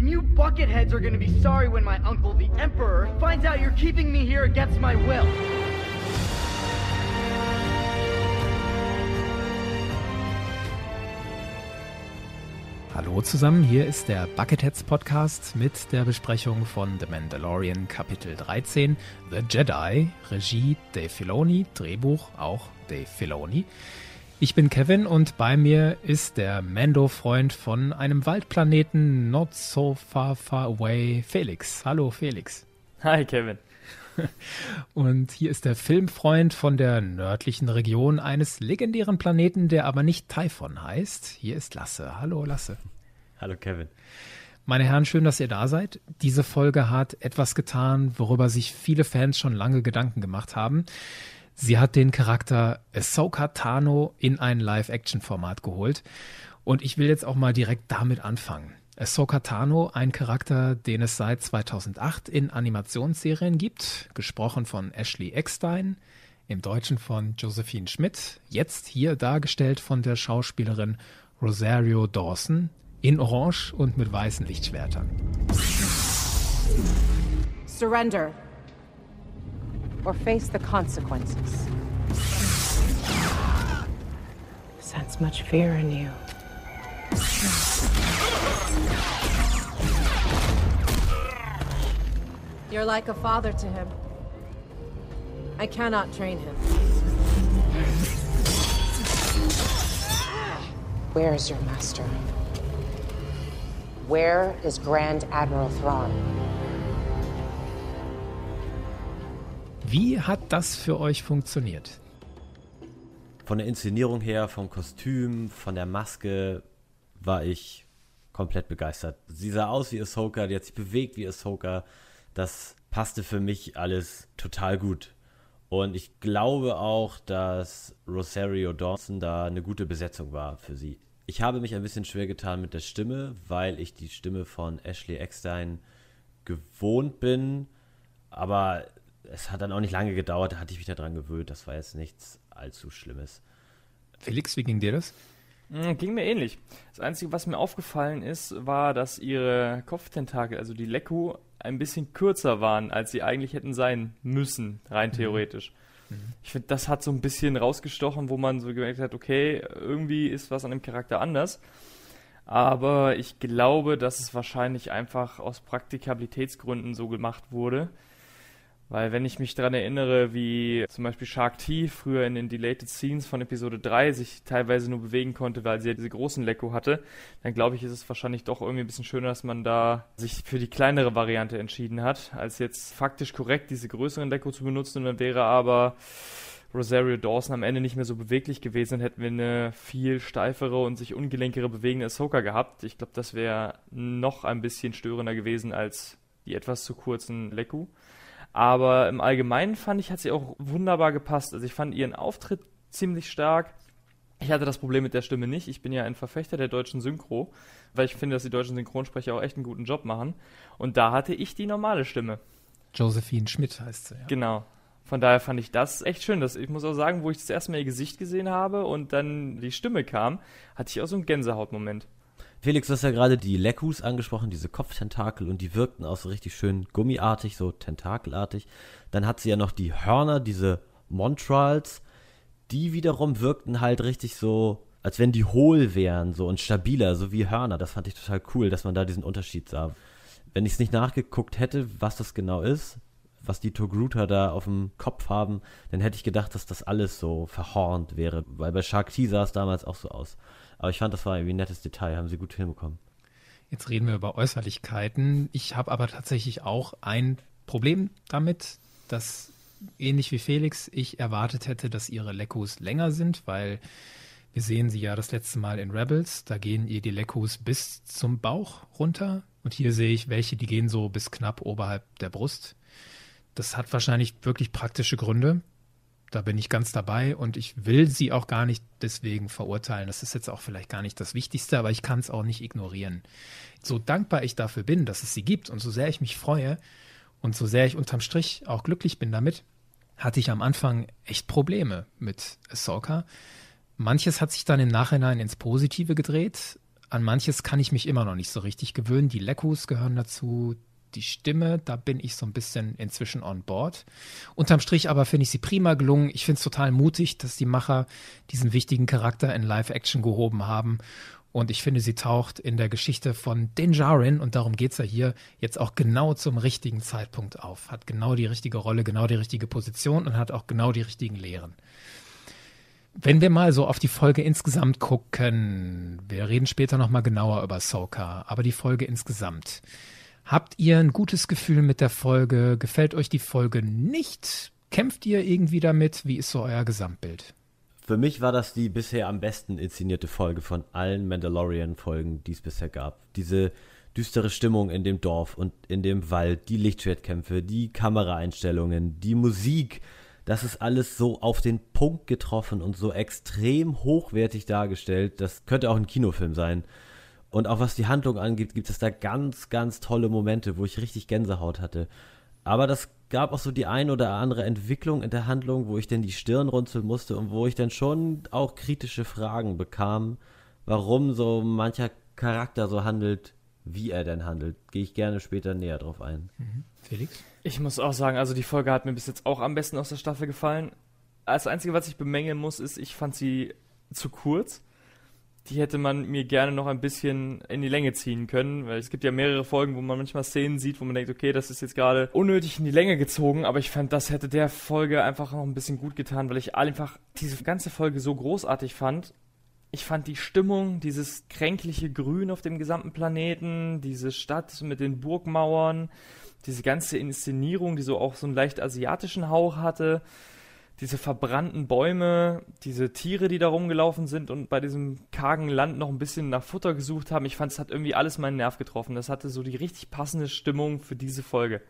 And you bucketheads are gonna be sorry when my uncle, the Emperor, finds out you're keeping me here against my will. Hallo zusammen, hier ist der Bucketheads Podcast mit der Besprechung von The Mandalorian Kapitel 13, The Jedi, Regie Dave Filoni, Drehbuch auch Dave Filoni. Ich bin Kevin und bei mir ist der Mando-Freund von einem Waldplaneten not so far far away, Felix. Hallo Felix. Hi Kevin. Und hier ist der Filmfreund von der nördlichen Region eines legendären Planeten, der aber nicht Typhon heißt. Hier ist Lasse. Hallo Lasse. Hallo Kevin. Meine Herren, schön, dass ihr da seid. Diese Folge hat etwas getan, worüber sich viele Fans schon lange Gedanken gemacht haben. Sie hat den Charakter Ahsoka Tano in ein Live-Action-Format geholt. Und ich will jetzt auch mal direkt damit anfangen. Ahsoka Tano, ein Charakter, den es seit 2008 in Animationsserien gibt, gesprochen von Ashley Eckstein, im Deutschen von Josephine Schmidt, jetzt hier dargestellt von der Schauspielerin Rosario Dawson, in Orange und mit weißen Lichtschwertern. Surrender or face the consequences. Sense much fear in you. You're like a father to him. I cannot train him. Where is your master? Where is Grand Admiral Thrawn? Wie hat das für euch funktioniert? Von der Inszenierung her, vom Kostüm, von der Maske war ich komplett begeistert. Sie sah aus wie Ahsoka, die hat sich bewegt wie Ahsoka. Das passte für mich alles total gut. Und ich glaube auch, dass Rosario Dawson da eine gute Besetzung war für sie. Ich habe mich ein bisschen schwer getan mit der Stimme, weil ich die Stimme von Ashley Eckstein gewohnt bin. Aber es hat dann auch nicht lange gedauert, da hatte ich mich daran gewöhnt. Das war jetzt nichts allzu Schlimmes. Felix, wie ging dir das? Hm, ging mir ähnlich. Das Einzige, was mir aufgefallen ist, war, dass ihre Kopftentakel, also die Leku, ein bisschen kürzer waren, als sie eigentlich hätten sein müssen, rein mhm. theoretisch. Mhm. Ich finde, das hat so ein bisschen rausgestochen, wo man so gemerkt hat, okay, irgendwie ist was an dem Charakter anders. Aber ich glaube, dass es wahrscheinlich einfach aus Praktikabilitätsgründen so gemacht wurde. Weil wenn ich mich daran erinnere, wie zum Beispiel Shark T früher in den Deleted Scenes von Episode 3 sich teilweise nur bewegen konnte, weil sie ja diese großen Lecko hatte, dann glaube ich, ist es wahrscheinlich doch irgendwie ein bisschen schöner, dass man da sich für die kleinere Variante entschieden hat, als jetzt faktisch korrekt diese größeren Lecko zu benutzen. Und dann wäre aber Rosario Dawson am Ende nicht mehr so beweglich gewesen, dann hätten wir eine viel steifere und sich ungelenkere bewegende Ahsoka gehabt. Ich glaube, das wäre noch ein bisschen störender gewesen als die etwas zu kurzen Leku. Aber im Allgemeinen fand ich, hat sie auch wunderbar gepasst. Also ich fand ihren Auftritt ziemlich stark. Ich hatte das Problem mit der Stimme nicht. Ich bin ja ein Verfechter der deutschen Synchro, weil ich finde, dass die deutschen Synchronsprecher auch echt einen guten Job machen. Und da hatte ich die normale Stimme. Josephine Schmidt heißt sie, ja. Genau. Von daher fand ich das echt schön. Das, ich muss auch sagen, wo ich das erste Mal ihr Gesicht gesehen habe und dann die Stimme kam, hatte ich auch so einen Gänsehautmoment. Felix, du hast ja gerade die Leckus angesprochen, diese Kopftentakel, und die wirkten auch so richtig schön gummiartig, so tentakelartig. Dann hat sie ja noch die Hörner, diese Montrals, die wiederum wirkten halt richtig so, als wenn die hohl wären, so und stabiler, so wie Hörner. Das fand ich total cool, dass man da diesen Unterschied sah. Wenn ich es nicht nachgeguckt hätte, was das genau ist, was die Togruta da auf dem Kopf haben, dann hätte ich gedacht, dass das alles so verhornt wäre, weil bei Shark T sah es damals auch so aus. Aber ich fand, das war irgendwie ein nettes Detail, haben sie gut hinbekommen. Jetzt reden wir über Äußerlichkeiten. Ich habe aber tatsächlich auch ein Problem damit, dass ähnlich wie Felix ich erwartet hätte, dass ihre Lekkus länger sind, weil wir sehen sie ja das letzte Mal in Rebels. Da gehen ihr die Lekkus bis zum Bauch runter. Und hier sehe ich welche, die gehen so bis knapp oberhalb der Brust. Das hat wahrscheinlich wirklich praktische Gründe. Da bin ich ganz dabei und ich will sie auch gar nicht deswegen verurteilen. Das ist jetzt auch vielleicht gar nicht das Wichtigste, aber ich kann es auch nicht ignorieren. So dankbar ich dafür bin, dass es sie gibt und so sehr ich mich freue und so sehr ich unterm Strich auch glücklich bin damit, hatte ich am Anfang echt Probleme mit Ahsoka. Manches hat sich dann im Nachhinein ins Positive gedreht, An manches kann ich mich immer noch nicht so richtig gewöhnen. Die Lekkus gehören dazu, die Stimme, da bin ich so ein bisschen inzwischen on board. Unterm Strich aber finde ich sie prima gelungen. Ich finde es total mutig, dass die Macher diesen wichtigen Charakter in Live-Action gehoben haben. Und ich finde, sie taucht in der Geschichte von Dinjarin, und darum geht's ja hier, jetzt auch genau zum richtigen Zeitpunkt auf. Hat genau die richtige Rolle, genau die richtige Position und hat auch genau die richtigen Lehren. Wenn wir mal so auf die Folge insgesamt gucken, wir reden später nochmal genauer über Soka, aber die Folge insgesamt. Habt ihr ein gutes Gefühl mit der Folge? Gefällt euch die Folge nicht? Kämpft ihr irgendwie damit? Wie ist so euer Gesamtbild? Für mich war das die bisher am besten inszenierte Folge von allen Mandalorian-Folgen, die es bisher gab. Diese düstere Stimmung in dem Dorf und in dem Wald, die Lichtschwertkämpfe, die Kameraeinstellungen, die Musik, das ist alles so auf den Punkt getroffen und so extrem hochwertig dargestellt. Das könnte auch ein Kinofilm sein. Und auch was die Handlung angeht, gibt es da ganz, ganz tolle Momente, wo ich richtig Gänsehaut hatte. Aber das gab auch so die ein oder andere Entwicklung in der Handlung, wo ich dann die Stirn runzeln musste und wo ich dann schon auch kritische Fragen bekam, warum so mancher Charakter so handelt, wie er denn handelt. Gehe ich gerne später näher drauf ein. Mhm. Felix? Ich muss auch sagen, also die Folge hat mir bis jetzt auch am besten aus der Staffel gefallen. Das Einzige, was ich bemängeln muss, ist, ich fand sie zu kurz. Die hätte man mir gerne noch ein bisschen in die Länge ziehen können, weil es gibt ja mehrere Folgen, wo man manchmal Szenen sieht, wo man denkt, okay, das ist jetzt gerade unnötig in die Länge gezogen, aber ich fand, das hätte der Folge einfach noch ein bisschen gut getan, weil ich einfach diese ganze Folge so großartig fand. Ich fand die Stimmung, dieses kränkliche Grün auf dem gesamten Planeten, diese Stadt mit den Burgmauern, diese ganze Inszenierung, die so auch so einen leicht asiatischen Hauch hatte, diese verbrannten Bäume, diese Tiere, die da rumgelaufen sind und bei diesem kargen Land noch ein bisschen nach Futter gesucht haben. Ich fand, es hat irgendwie alles meinen Nerv getroffen. Das hatte so die richtig passende Stimmung für diese Folge.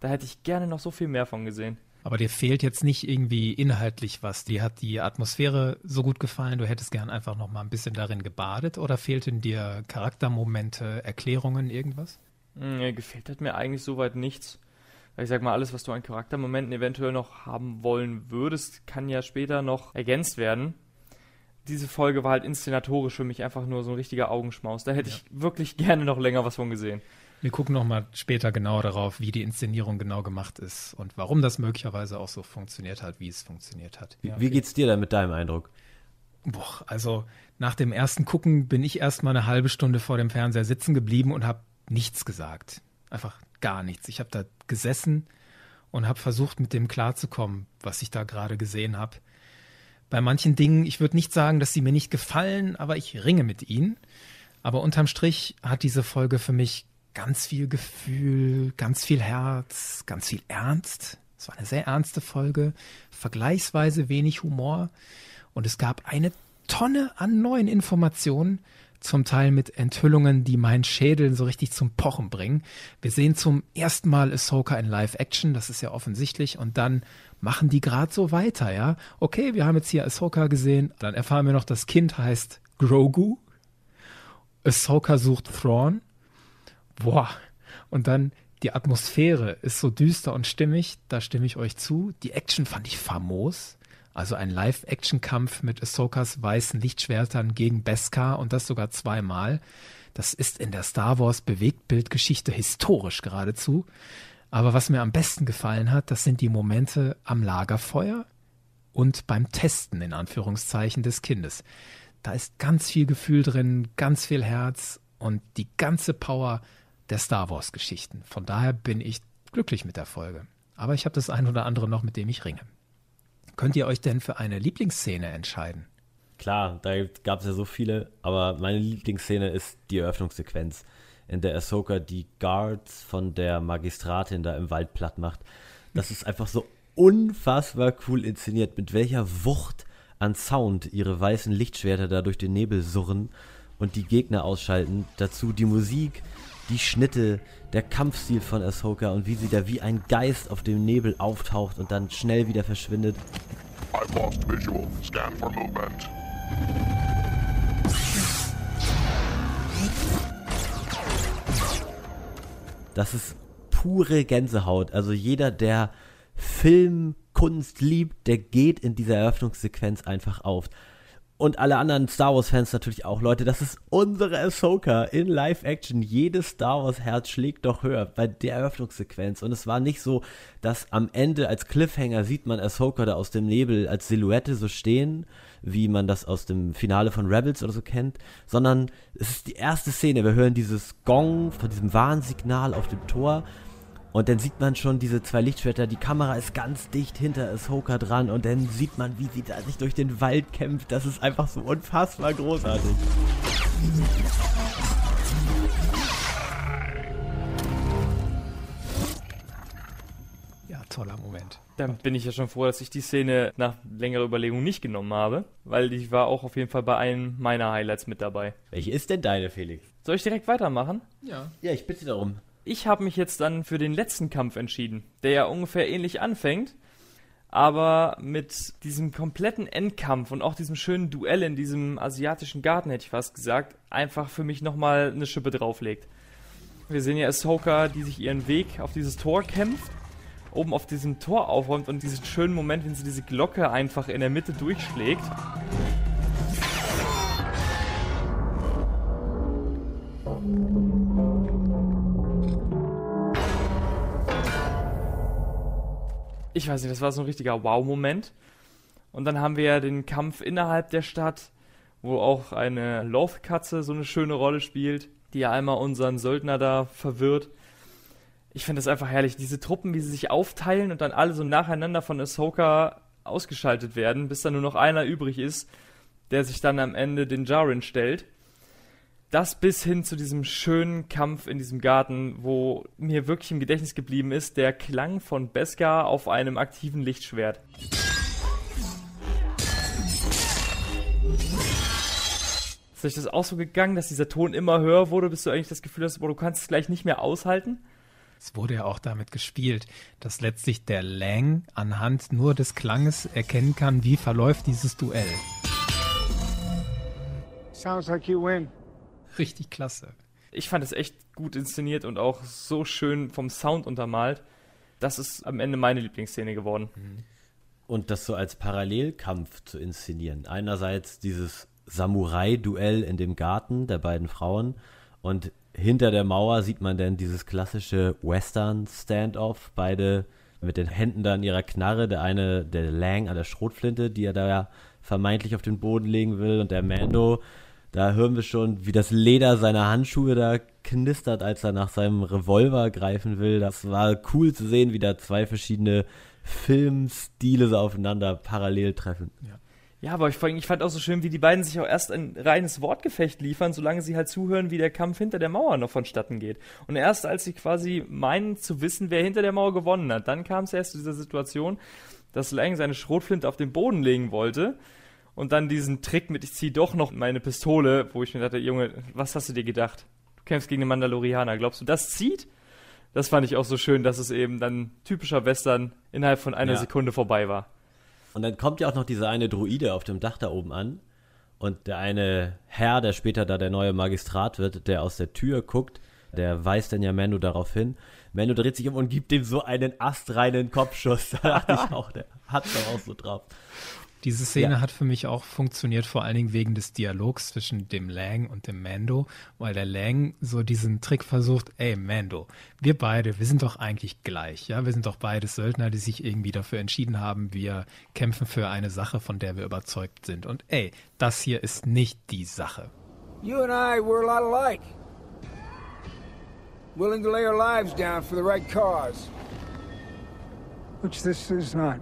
Da hätte ich gerne noch so viel mehr von gesehen. Aber dir fehlt jetzt nicht irgendwie inhaltlich was. Dir hat die Atmosphäre so gut gefallen, du hättest gern einfach noch mal ein bisschen darin gebadet oder fehlten dir Charaktermomente, Erklärungen, irgendwas? Nee, gefällt hat mir eigentlich soweit nichts. Ich sag mal, alles, was du an Charaktermomenten eventuell noch haben wollen würdest, kann ja später noch ergänzt werden. Diese Folge war halt inszenatorisch für mich einfach nur so ein richtiger Augenschmaus. Da hätte ja. ich wirklich gerne noch länger was von gesehen. Wir gucken nochmal später genau darauf, wie die Inszenierung genau gemacht ist und warum das möglicherweise auch so funktioniert hat, wie es funktioniert hat. Wie, ja. wie geht's dir da mit deinem Eindruck? Boah, also nach dem ersten Gucken bin ich erst mal eine halbe Stunde vor dem Fernseher sitzen geblieben und habe nichts gesagt. Einfach gar nichts. Ich habe da gesessen und habe versucht, mit dem klarzukommen, was ich da gerade gesehen habe. Bei manchen Dingen, ich würde nicht sagen, dass sie mir nicht gefallen, aber ich ringe mit ihnen. Aber unterm Strich hat diese Folge für mich ganz viel Gefühl, ganz viel Herz, ganz viel Ernst. Es war eine sehr ernste Folge, vergleichsweise wenig Humor und es gab eine Tonne an neuen Informationen, zum Teil mit Enthüllungen, die meinen Schädel so richtig zum Pochen bringen. Wir sehen zum ersten Mal Ahsoka in Live-Action, das ist ja offensichtlich, und dann machen die gerade so weiter, ja. Okay, wir haben jetzt hier Ahsoka gesehen, dann erfahren wir noch, das Kind heißt Grogu. Ahsoka sucht Thrawn. Boah. Und dann die Atmosphäre ist so düster und stimmig, da stimme ich euch zu. Die Action fand ich famos. Also ein Live-Action-Kampf mit Ahsokas weißen Lichtschwertern gegen Beskar und das sogar zweimal. Das ist in der Star Wars Bewegtbildgeschichte historisch geradezu. Aber was mir am besten gefallen hat, das sind die Momente am Lagerfeuer und beim Testen in Anführungszeichen des Kindes. Da ist ganz viel Gefühl drin, ganz viel Herz und die ganze Power der Star Wars Geschichten. Von daher bin ich glücklich mit der Folge. Aber ich habe das ein oder andere noch, mit dem ich ringe. Könnt ihr euch denn für eine Lieblingsszene entscheiden? Klar, da gab es ja so viele, aber meine Lieblingsszene ist die Eröffnungssequenz, in der Ahsoka die Guards von der Magistratin da im Wald platt macht. Das ist einfach so unfassbar cool inszeniert, mit welcher Wucht an Sound ihre weißen Lichtschwerter da durch den Nebel surren und die Gegner ausschalten. Dazu die Musik, die Schnitte, der Kampfstil von Ahsoka und wie sie da wie ein Geist auf dem Nebel auftaucht und dann schnell wieder verschwindet. I've lost visual. Scan for movement. Das ist pure Gänsehaut. Also jeder, der Filmkunst liebt, der geht in dieser Eröffnungssequenz einfach auf. Und alle anderen Star Wars-Fans natürlich auch, Leute, das ist unsere Ahsoka in Live-Action. Jedes Star Wars-Herz schlägt doch höher bei der Eröffnungssequenz. Und es war nicht so, dass am Ende als Cliffhanger sieht man Ahsoka da aus dem Nebel als Silhouette so stehen, wie man das aus dem Finale von Rebels oder so kennt, sondern es ist die erste Szene. Wir hören dieses Gong von diesem Warnsignal auf dem Tor und dann sieht man schon diese zwei Lichtschwerter, die Kamera ist ganz dicht hinter Ahsoka dran und dann sieht man, wie sie da sich durch den Wald kämpft. Das ist einfach so unfassbar großartig. Ja, toller Moment. Dann bin ich ja schon froh, dass ich die Szene nach längerer Überlegung nicht genommen habe, weil die war auch auf jeden Fall bei einem meiner Highlights mit dabei. Welche ist denn deine, Felix? Soll ich direkt weitermachen? Ja. Ja, ich bitte darum. Ich habe mich jetzt dann für den letzten Kampf entschieden, der ja ungefähr ähnlich anfängt, aber mit diesem kompletten Endkampf und auch diesem schönen Duell in diesem asiatischen Garten, hätte ich fast gesagt, einfach für mich nochmal eine Schippe drauflegt. Wir sehen ja Ahsoka, die sich ihren Weg auf dieses Tor kämpft, oben auf diesem Tor aufräumt und diesen schönen Moment, wenn sie diese Glocke einfach in der Mitte durchschlägt. Ich weiß nicht, das war so ein richtiger Wow-Moment. Und dann haben wir ja den Kampf innerhalb der Stadt, wo auch eine Loth-Katze so eine schöne Rolle spielt, die ja einmal unseren Söldner da verwirrt. Ich finde das einfach herrlich, diese Truppen, wie sie sich aufteilen und dann alle so nacheinander von Ahsoka ausgeschaltet werden, bis dann nur noch einer übrig ist, der sich dann am Ende den Jaren stellt das bis hin zu diesem schönen Kampf in diesem Garten, wo mir wirklich im Gedächtnis geblieben ist, der Klang von Beskar auf einem aktiven Lichtschwert. Ist euch das auch so gegangen, dass dieser Ton immer höher wurde, bis du eigentlich das Gefühl hast, boah, du kannst es gleich nicht mehr aushalten? Es wurde ja auch damit gespielt, dass letztlich der Lang anhand nur des Klanges erkennen kann, wie verläuft dieses Duell. Sounds like you win richtig klasse. Ich fand es echt gut inszeniert und auch so schön vom Sound untermalt. Das ist am Ende meine Lieblingsszene geworden. Und das so als Parallelkampf zu inszenieren. Einerseits dieses Samurai-Duell in dem Garten der beiden Frauen und hinter der Mauer sieht man dann dieses klassische Western-Standoff. Beide mit den Händen da an ihrer Knarre. Der eine, der Lang an der Schrotflinte, die er da ja vermeintlich auf den Boden legen will. Und der Mando da hören wir schon, wie das Leder seiner Handschuhe da knistert, als er nach seinem Revolver greifen will. Das war cool zu sehen, wie da zwei verschiedene Filmstile so aufeinander parallel treffen. Ja. Ja, aber ich, ich, fand auch so schön, wie die beiden sich auch erst ein reines Wortgefecht liefern, solange sie halt zuhören, wie der Kampf hinter der Mauer noch vonstatten geht. Und erst als sie quasi meinen zu wissen, wer hinter der Mauer gewonnen hat, dann kam es erst zu dieser Situation, dass Lang seine Schrotflinte auf den Boden legen wollte und dann diesen Trick mit, ich ziehe doch noch meine Pistole, wo ich mir dachte, Junge, was hast du dir gedacht? Du kämpfst gegen den Mandalorianer. Glaubst du, das zieht? Das fand ich auch so schön, dass es eben dann typischer Western innerhalb von einer ja. Sekunde vorbei war. Und dann kommt ja auch noch dieser eine Druide auf dem Dach da oben an. Und der eine Herr, der später da der neue Magistrat wird, der aus der Tür guckt, der weist dann ja Mando darauf hin. Mando dreht sich um und gibt ihm so einen astreinen Kopfschuss. Da dachte ich auch, der hat doch auch so drauf. Diese Szene ja. hat für mich auch funktioniert, vor allen Dingen wegen des Dialogs zwischen dem Lang und dem Mando, weil der Lang so diesen Trick versucht, ey Mando, wir beide, wir sind doch eigentlich gleich, ja, wir sind doch beide Söldner, die sich irgendwie dafür entschieden haben, wir kämpfen für eine Sache, von der wir überzeugt sind. Und ey, das hier ist nicht die Sache. You and I, we're a lot alike. Willing to lay our lives down for the right cause. Which this is not.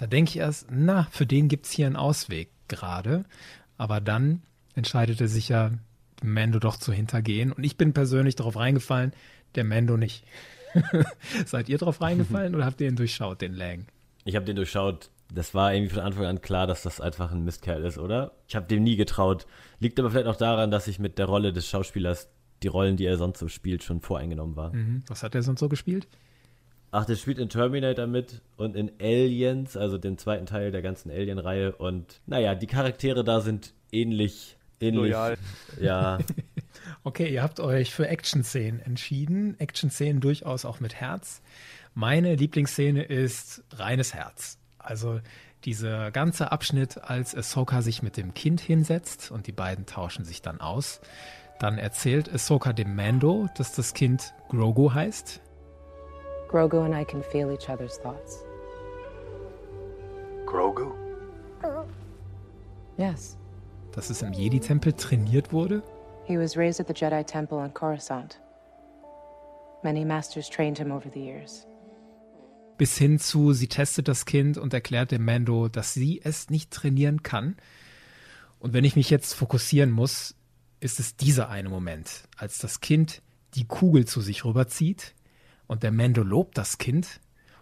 Da denke ich erst, na, für den gibt es hier einen Ausweg gerade. Aber dann entscheidet er sich ja, Mando doch zu hintergehen. Und ich bin persönlich darauf reingefallen, der Mando nicht. Seid ihr darauf reingefallen oder habt ihr ihn durchschaut, den Lang? Ich habe den durchschaut. Das war irgendwie von Anfang an klar, dass das einfach ein Mistkerl ist, oder? Ich habe dem nie getraut. Liegt aber vielleicht auch daran, dass ich mit der Rolle des Schauspielers die Rollen, die er sonst so spielt, schon voreingenommen war. Mhm. Was hat er sonst so gespielt? Ach, der spielt in Terminator mit und in Aliens, also dem zweiten Teil der ganzen Alien-Reihe. Und naja, die Charaktere da sind ähnlich. ähnlich Loyal. Ja. okay, ihr habt euch für Action-Szenen entschieden. Action-Szenen durchaus auch mit Herz. Meine Lieblingsszene ist reines Herz. Also Dieser ganze Abschnitt, als Ahsoka sich mit dem Kind hinsetzt und die beiden tauschen sich dann aus, dann erzählt Ahsoka dem Mando, dass das Kind Grogu heißt. Grogu and I can feel each other's thoughts. Grogu? Yes. Dass es im Jedi-Tempel trainiert wurde. He was raised at the Jedi Temple on Coruscant. Many masters trained him over the years. Bis hin zu, sie testet das Kind und erklärt dem Mando, dass sie es nicht trainieren kann. Und wenn ich mich jetzt fokussieren muss, ist es dieser eine Moment, als das Kind die Kugel zu sich rüberzieht und der Mando lobt das Kind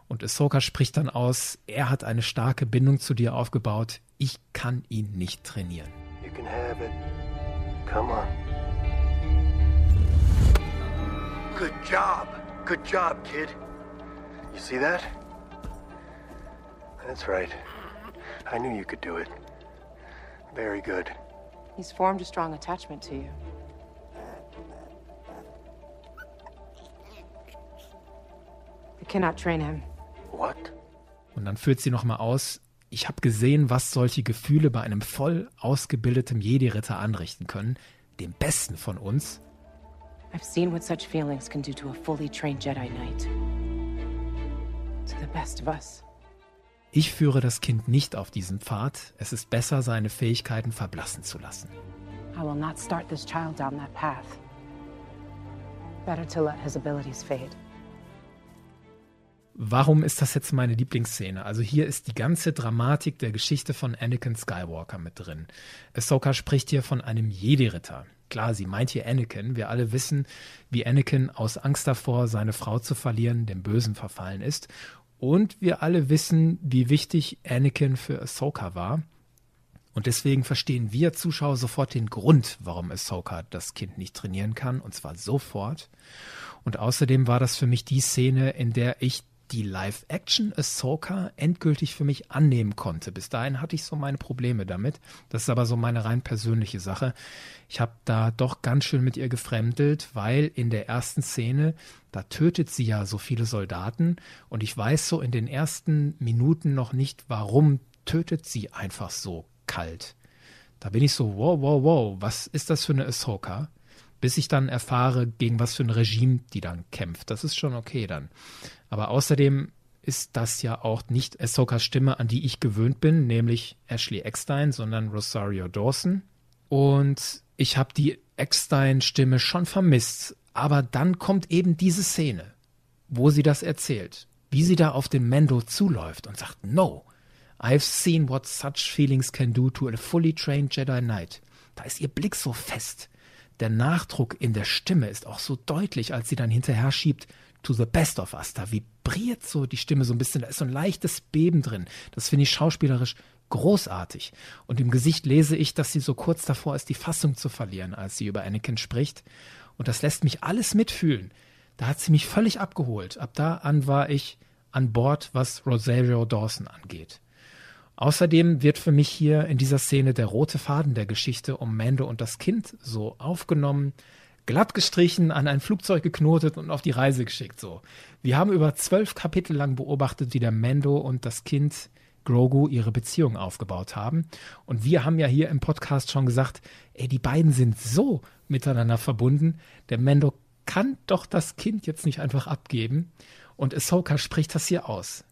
und Ahsoka spricht dann aus, er hat eine starke Bindung zu dir aufgebaut, ich kann ihn nicht trainieren. You can have it. Come on. Good job. Good job, kid. You see that? That's right. I knew you could do it. Very good. He's formed a strong attachment to you. Cannot train him. What? Und dann führt sie nochmal aus, ich habe gesehen, was solche Gefühle bei einem voll ausgebildeten Jedi-Ritter anrichten können, dem Besten von uns. I've seen what such feelings can do to a fully trained Jedi Knight. To the best of us. Ich führe das Kind nicht auf diesen Pfad. Es ist besser, seine Fähigkeiten verblassen zu lassen. I will not start this child down that path. Better to let his abilities fade. Warum ist das jetzt meine Lieblingsszene? Also hier ist die ganze Dramatik der Geschichte von Anakin Skywalker mit drin. Ahsoka spricht hier von einem Jedi-Ritter. Klar, sie meint hier Anakin. Wir alle wissen, wie Anakin aus Angst davor, seine Frau zu verlieren, dem Bösen verfallen ist. Und wir alle wissen, wie wichtig Anakin für Ahsoka war. Und deswegen verstehen wir Zuschauer sofort den Grund, warum Ahsoka das Kind nicht trainieren kann, und zwar sofort. Und außerdem war das für mich die Szene, in der ich die Live-Action Ahsoka endgültig für mich annehmen konnte. Bis dahin hatte ich so meine Probleme damit. Das ist aber so meine rein persönliche Sache. Ich habe da doch ganz schön mit ihr gefremdelt, weil in der ersten Szene, da tötet sie ja so viele Soldaten und ich weiß so in den ersten Minuten noch nicht, warum tötet sie einfach so kalt. Da bin ich so, wow, wow, wow, was ist das für eine Ahsoka? bis ich dann erfahre, gegen was für ein Regime die dann kämpft. Das ist schon okay dann. Aber außerdem ist das ja auch nicht Ahsokas Stimme, an die ich gewöhnt bin, nämlich Ashley Eckstein, sondern Rosario Dawson. Und ich habe die Eckstein-Stimme schon vermisst. Aber dann kommt eben diese Szene, wo sie das erzählt, wie sie da auf den Mendo zuläuft und sagt, no, I've seen what such feelings can do to a fully trained Jedi Knight. Da ist ihr Blick so fest. Der Nachdruck in der Stimme ist auch so deutlich, als sie dann hinterher schiebt, to the best of us. Da vibriert so die Stimme so ein bisschen, da ist so ein leichtes Beben drin. Das finde ich schauspielerisch großartig. Und im Gesicht lese ich, dass sie so kurz davor ist, die Fassung zu verlieren, als sie über Anakin spricht. Und das lässt mich alles mitfühlen. Da hat sie mich völlig abgeholt. Ab da an war ich an Bord, was Rosario Dawson angeht. Außerdem wird für mich hier in dieser Szene der rote Faden der Geschichte um Mando und das Kind so aufgenommen, glatt gestrichen, an ein Flugzeug geknotet und auf die Reise geschickt. So, wir haben über zwölf Kapitel lang beobachtet, wie der Mando und das Kind Grogu ihre Beziehung aufgebaut haben. Und wir haben ja hier im Podcast schon gesagt, ey, die beiden sind so miteinander verbunden. Der Mando kann doch das Kind jetzt nicht einfach abgeben. Und Ahsoka spricht das hier aus.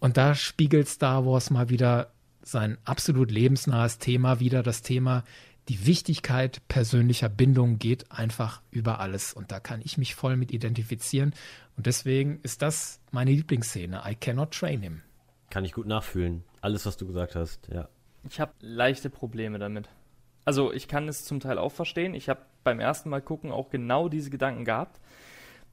Und da spiegelt Star Wars mal wieder sein absolut lebensnahes Thema wieder, das Thema, die Wichtigkeit persönlicher Bindung geht einfach über alles. Und da kann ich mich voll mit identifizieren. Und deswegen ist das meine Lieblingsszene. I cannot train him. Kann ich gut nachfühlen. Alles, was du gesagt hast, ja. Ich habe leichte Probleme damit. Also ich kann es zum Teil auch verstehen. Ich habe beim ersten Mal gucken auch genau diese Gedanken gehabt.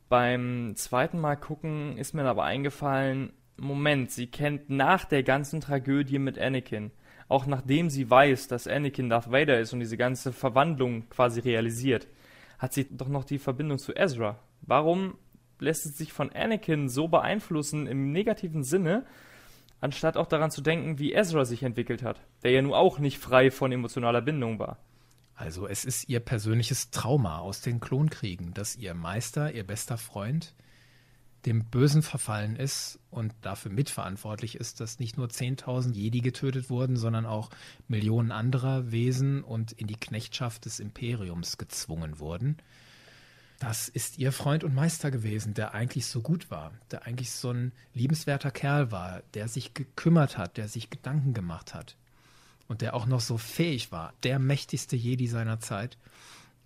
Beim zweiten Mal gucken ist mir aber eingefallen, Moment, sie kennt nach der ganzen Tragödie mit Anakin, auch nachdem sie weiß, dass Anakin Darth Vader ist und diese ganze Verwandlung quasi realisiert, hat sie doch noch die Verbindung zu Ezra. Warum lässt es sich von Anakin so beeinflussen im negativen Sinne, anstatt auch daran zu denken, wie Ezra sich entwickelt hat, der ja nun auch nicht frei von emotionaler Bindung war? Also es ist ihr persönliches Trauma aus den Klonkriegen, dass ihr Meister, ihr bester Freund, dem Bösen verfallen ist und dafür mitverantwortlich ist, dass nicht nur 10.000 Jedi getötet wurden, sondern auch Millionen anderer Wesen und in die Knechtschaft des Imperiums gezwungen wurden. Das ist ihr Freund und Meister gewesen, der eigentlich so gut war, der eigentlich so ein liebenswerter Kerl war, der sich gekümmert hat, der sich Gedanken gemacht hat und der auch noch so fähig war, der mächtigste Jedi seiner Zeit.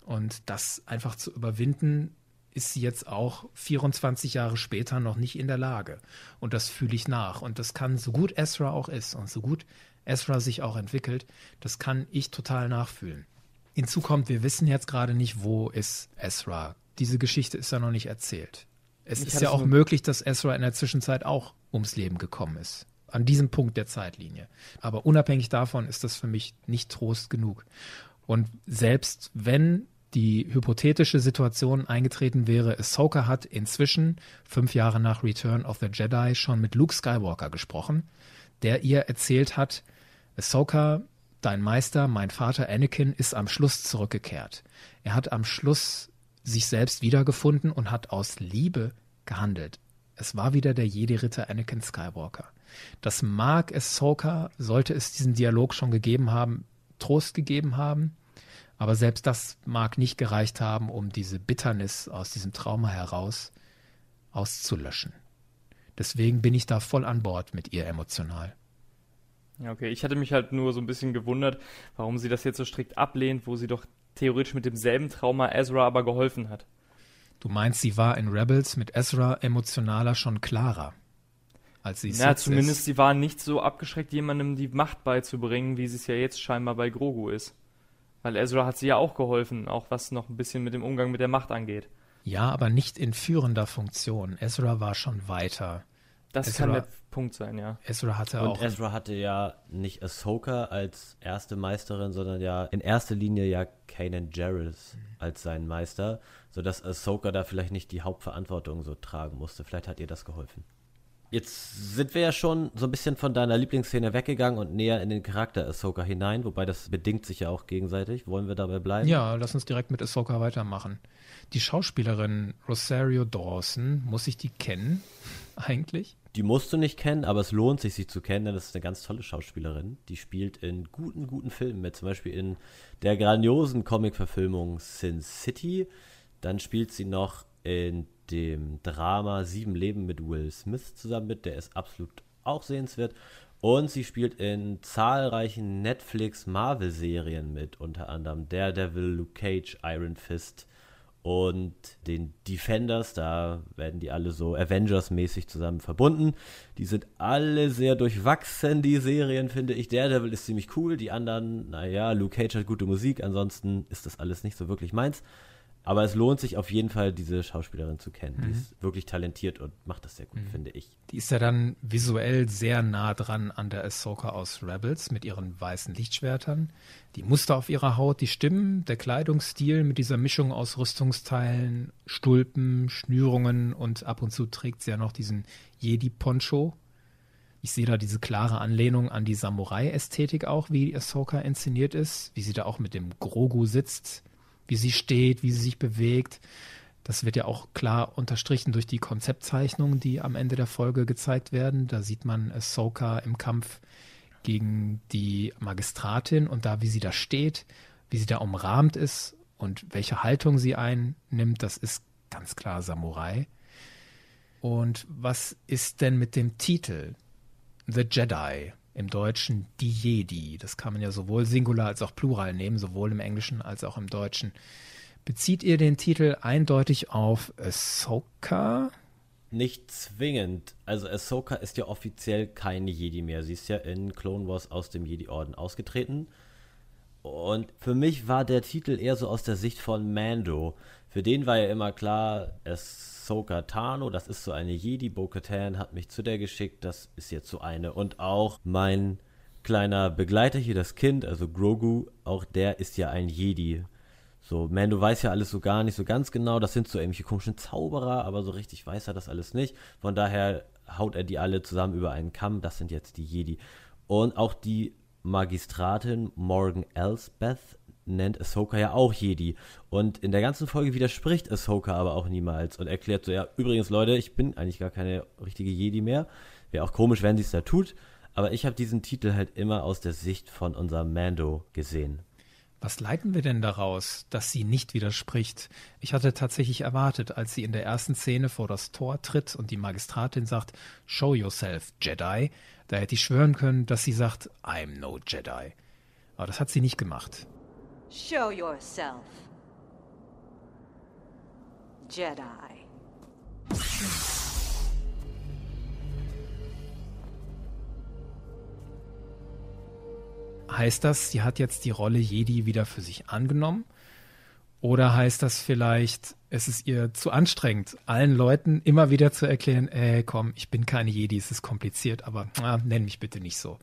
Und das einfach zu überwinden, ist sie jetzt auch 24 Jahre später noch nicht in der Lage. Und das fühle ich nach. Und das kann, so gut Ezra auch ist und so gut Ezra sich auch entwickelt, das kann ich total nachfühlen. Hinzu kommt, wir wissen jetzt gerade nicht, wo ist Ezra. Diese Geschichte ist ja noch nicht erzählt. Es Ich ist ja auch möglich, dass Ezra in der Zwischenzeit auch ums Leben gekommen ist. An diesem Punkt der Zeitlinie. Aber unabhängig davon ist das für mich nicht Trost genug. Und selbst wenn die hypothetische Situation eingetreten wäre, Ahsoka hat inzwischen, fünf Jahre nach Return of the Jedi, schon mit Luke Skywalker gesprochen, der ihr erzählt hat, Ahsoka, dein Meister, mein Vater Anakin, ist am Schluss zurückgekehrt. Er hat am Schluss sich selbst wiedergefunden und hat aus Liebe gehandelt. Es war wieder der Jedi-Ritter Anakin Skywalker. Das mag Ahsoka, sollte es diesen Dialog schon gegeben haben, Trost gegeben haben, aber selbst das mag nicht gereicht haben, um diese Bitternis aus diesem Trauma heraus auszulöschen. Deswegen bin ich da voll an Bord mit ihr emotional. Ja, okay. Ich hatte mich halt nur so ein bisschen gewundert, warum sie das jetzt so strikt ablehnt, wo sie doch theoretisch mit demselben Trauma Ezra aber geholfen hat. Du meinst, sie war in Rebels mit Ezra emotionaler schon klarer, als sie es Na, zumindest ist. sie war nicht so abgeschreckt, jemandem die Macht beizubringen, wie sie es ja jetzt scheinbar bei Grogu ist. Weil Ezra hat sie ja auch geholfen, auch was noch ein bisschen mit dem Umgang mit der Macht angeht. Ja, aber nicht in führender Funktion. Ezra war schon weiter. Das Ezra- kann der Punkt sein, ja. Ezra hatte Und auch. Ezra hatte ja nicht Ahsoka als erste Meisterin, sondern ja in erster Linie ja Kanan Jarrus als seinen Meister, sodass Ahsoka da vielleicht nicht die Hauptverantwortung so tragen musste. Vielleicht hat ihr das geholfen. Jetzt sind wir ja schon so ein bisschen von deiner Lieblingsszene weggegangen und näher in den Charakter Ahsoka hinein, wobei das bedingt sich ja auch gegenseitig. Wollen wir dabei bleiben? Ja, lass uns direkt mit Ahsoka weitermachen. Die Schauspielerin Rosario Dawson, muss ich die kennen eigentlich? Die musst du nicht kennen, aber es lohnt sich, sie zu kennen, denn das ist eine ganz tolle Schauspielerin. Die spielt in guten, guten Filmen mit, zum Beispiel in der grandiosen Comic-Verfilmung Sin City. Dann spielt sie noch in dem Drama Sieben Leben mit Will Smith zusammen mit, der ist absolut auch sehenswert. Und sie spielt in zahlreichen Netflix-Marvel-Serien mit, unter anderem Daredevil, Luke Cage, Iron Fist und den Defenders, da werden die alle so Avengers-mäßig zusammen verbunden. Die sind alle sehr durchwachsen, die Serien, finde ich. Daredevil ist ziemlich cool, die anderen, naja, Luke Cage hat gute Musik, ansonsten ist das alles nicht so wirklich meins. Aber es lohnt sich auf jeden Fall, diese Schauspielerin zu kennen. Die ist wirklich talentiert und macht das sehr gut, finde ich. Die ist ja dann visuell sehr nah dran an der Ahsoka aus Rebels mit ihren weißen Lichtschwertern. Die Muster auf ihrer Haut, die Stimmen, der Kleidungsstil mit dieser Mischung aus Rüstungsteilen, Stulpen, Schnürungen und ab und zu trägt sie ja noch diesen Jedi-Poncho. Ich sehe da diese klare Anlehnung an die Samurai-Ästhetik auch, wie Ahsoka inszeniert ist, wie sie da auch mit dem Grogu sitzt, wie sie steht, wie sie sich bewegt. Das wird ja auch klar unterstrichen durch die Konzeptzeichnungen, die am Ende der Folge gezeigt werden. Da sieht man Ahsoka im Kampf gegen die Magistratin und da, wie sie da steht, wie sie da umrahmt ist und welche Haltung sie einnimmt, das ist ganz klar Samurai. Und was ist denn mit dem Titel The Jedi? Im Deutschen die Jedi. Das kann man ja sowohl Singular als auch Plural nehmen, sowohl im Englischen als auch im Deutschen. Bezieht ihr den Titel eindeutig auf Ahsoka? Nicht zwingend. Also Ahsoka ist ja offiziell keine Jedi mehr. Sie ist ja in Clone Wars aus dem Jedi-Orden ausgetreten. Und für mich war der Titel eher so aus der Sicht von Mando. Für den war ja immer klar, Ahsoka Tano, das ist so eine Jedi. Bo-Katan hat mich zu der geschickt, das ist jetzt so eine. Und auch mein kleiner Begleiter hier, das Kind, also Grogu, auch der ist ja ein Jedi. So, Mando weiß ja alles so gar nicht so ganz genau. Das sind so irgendwelche komischen Zauberer, aber so richtig weiß er das alles nicht. Von daher haut er die alle zusammen über einen Kamm. Das sind jetzt die Jedi. Und auch die Magistratin Morgan Elsbeth, nennt Ahsoka ja auch Jedi. Und in der ganzen Folge widerspricht Ahsoka aber auch niemals und erklärt so, ja, übrigens Leute, ich bin eigentlich gar keine richtige Jedi mehr. Wäre auch komisch, wenn sie es da tut. Aber ich habe diesen Titel halt immer aus der Sicht von unserem Mando gesehen. Was leiten wir denn daraus, dass sie nicht widerspricht? Ich hatte tatsächlich erwartet, als sie in der ersten Szene vor das Tor tritt und die Magistratin sagt, Show yourself, Jedi, da hätte ich schwören können, dass sie sagt, I'm no Jedi. Aber das hat sie nicht gemacht. Show yourself. Jedi. Heißt das, sie hat jetzt die Rolle Jedi wieder für sich angenommen? Oder heißt das vielleicht, es ist ihr zu anstrengend, allen Leuten immer wieder zu erklären, ey, komm, ich bin keine Jedi, es ist kompliziert, aber ah, nenn mich bitte nicht so.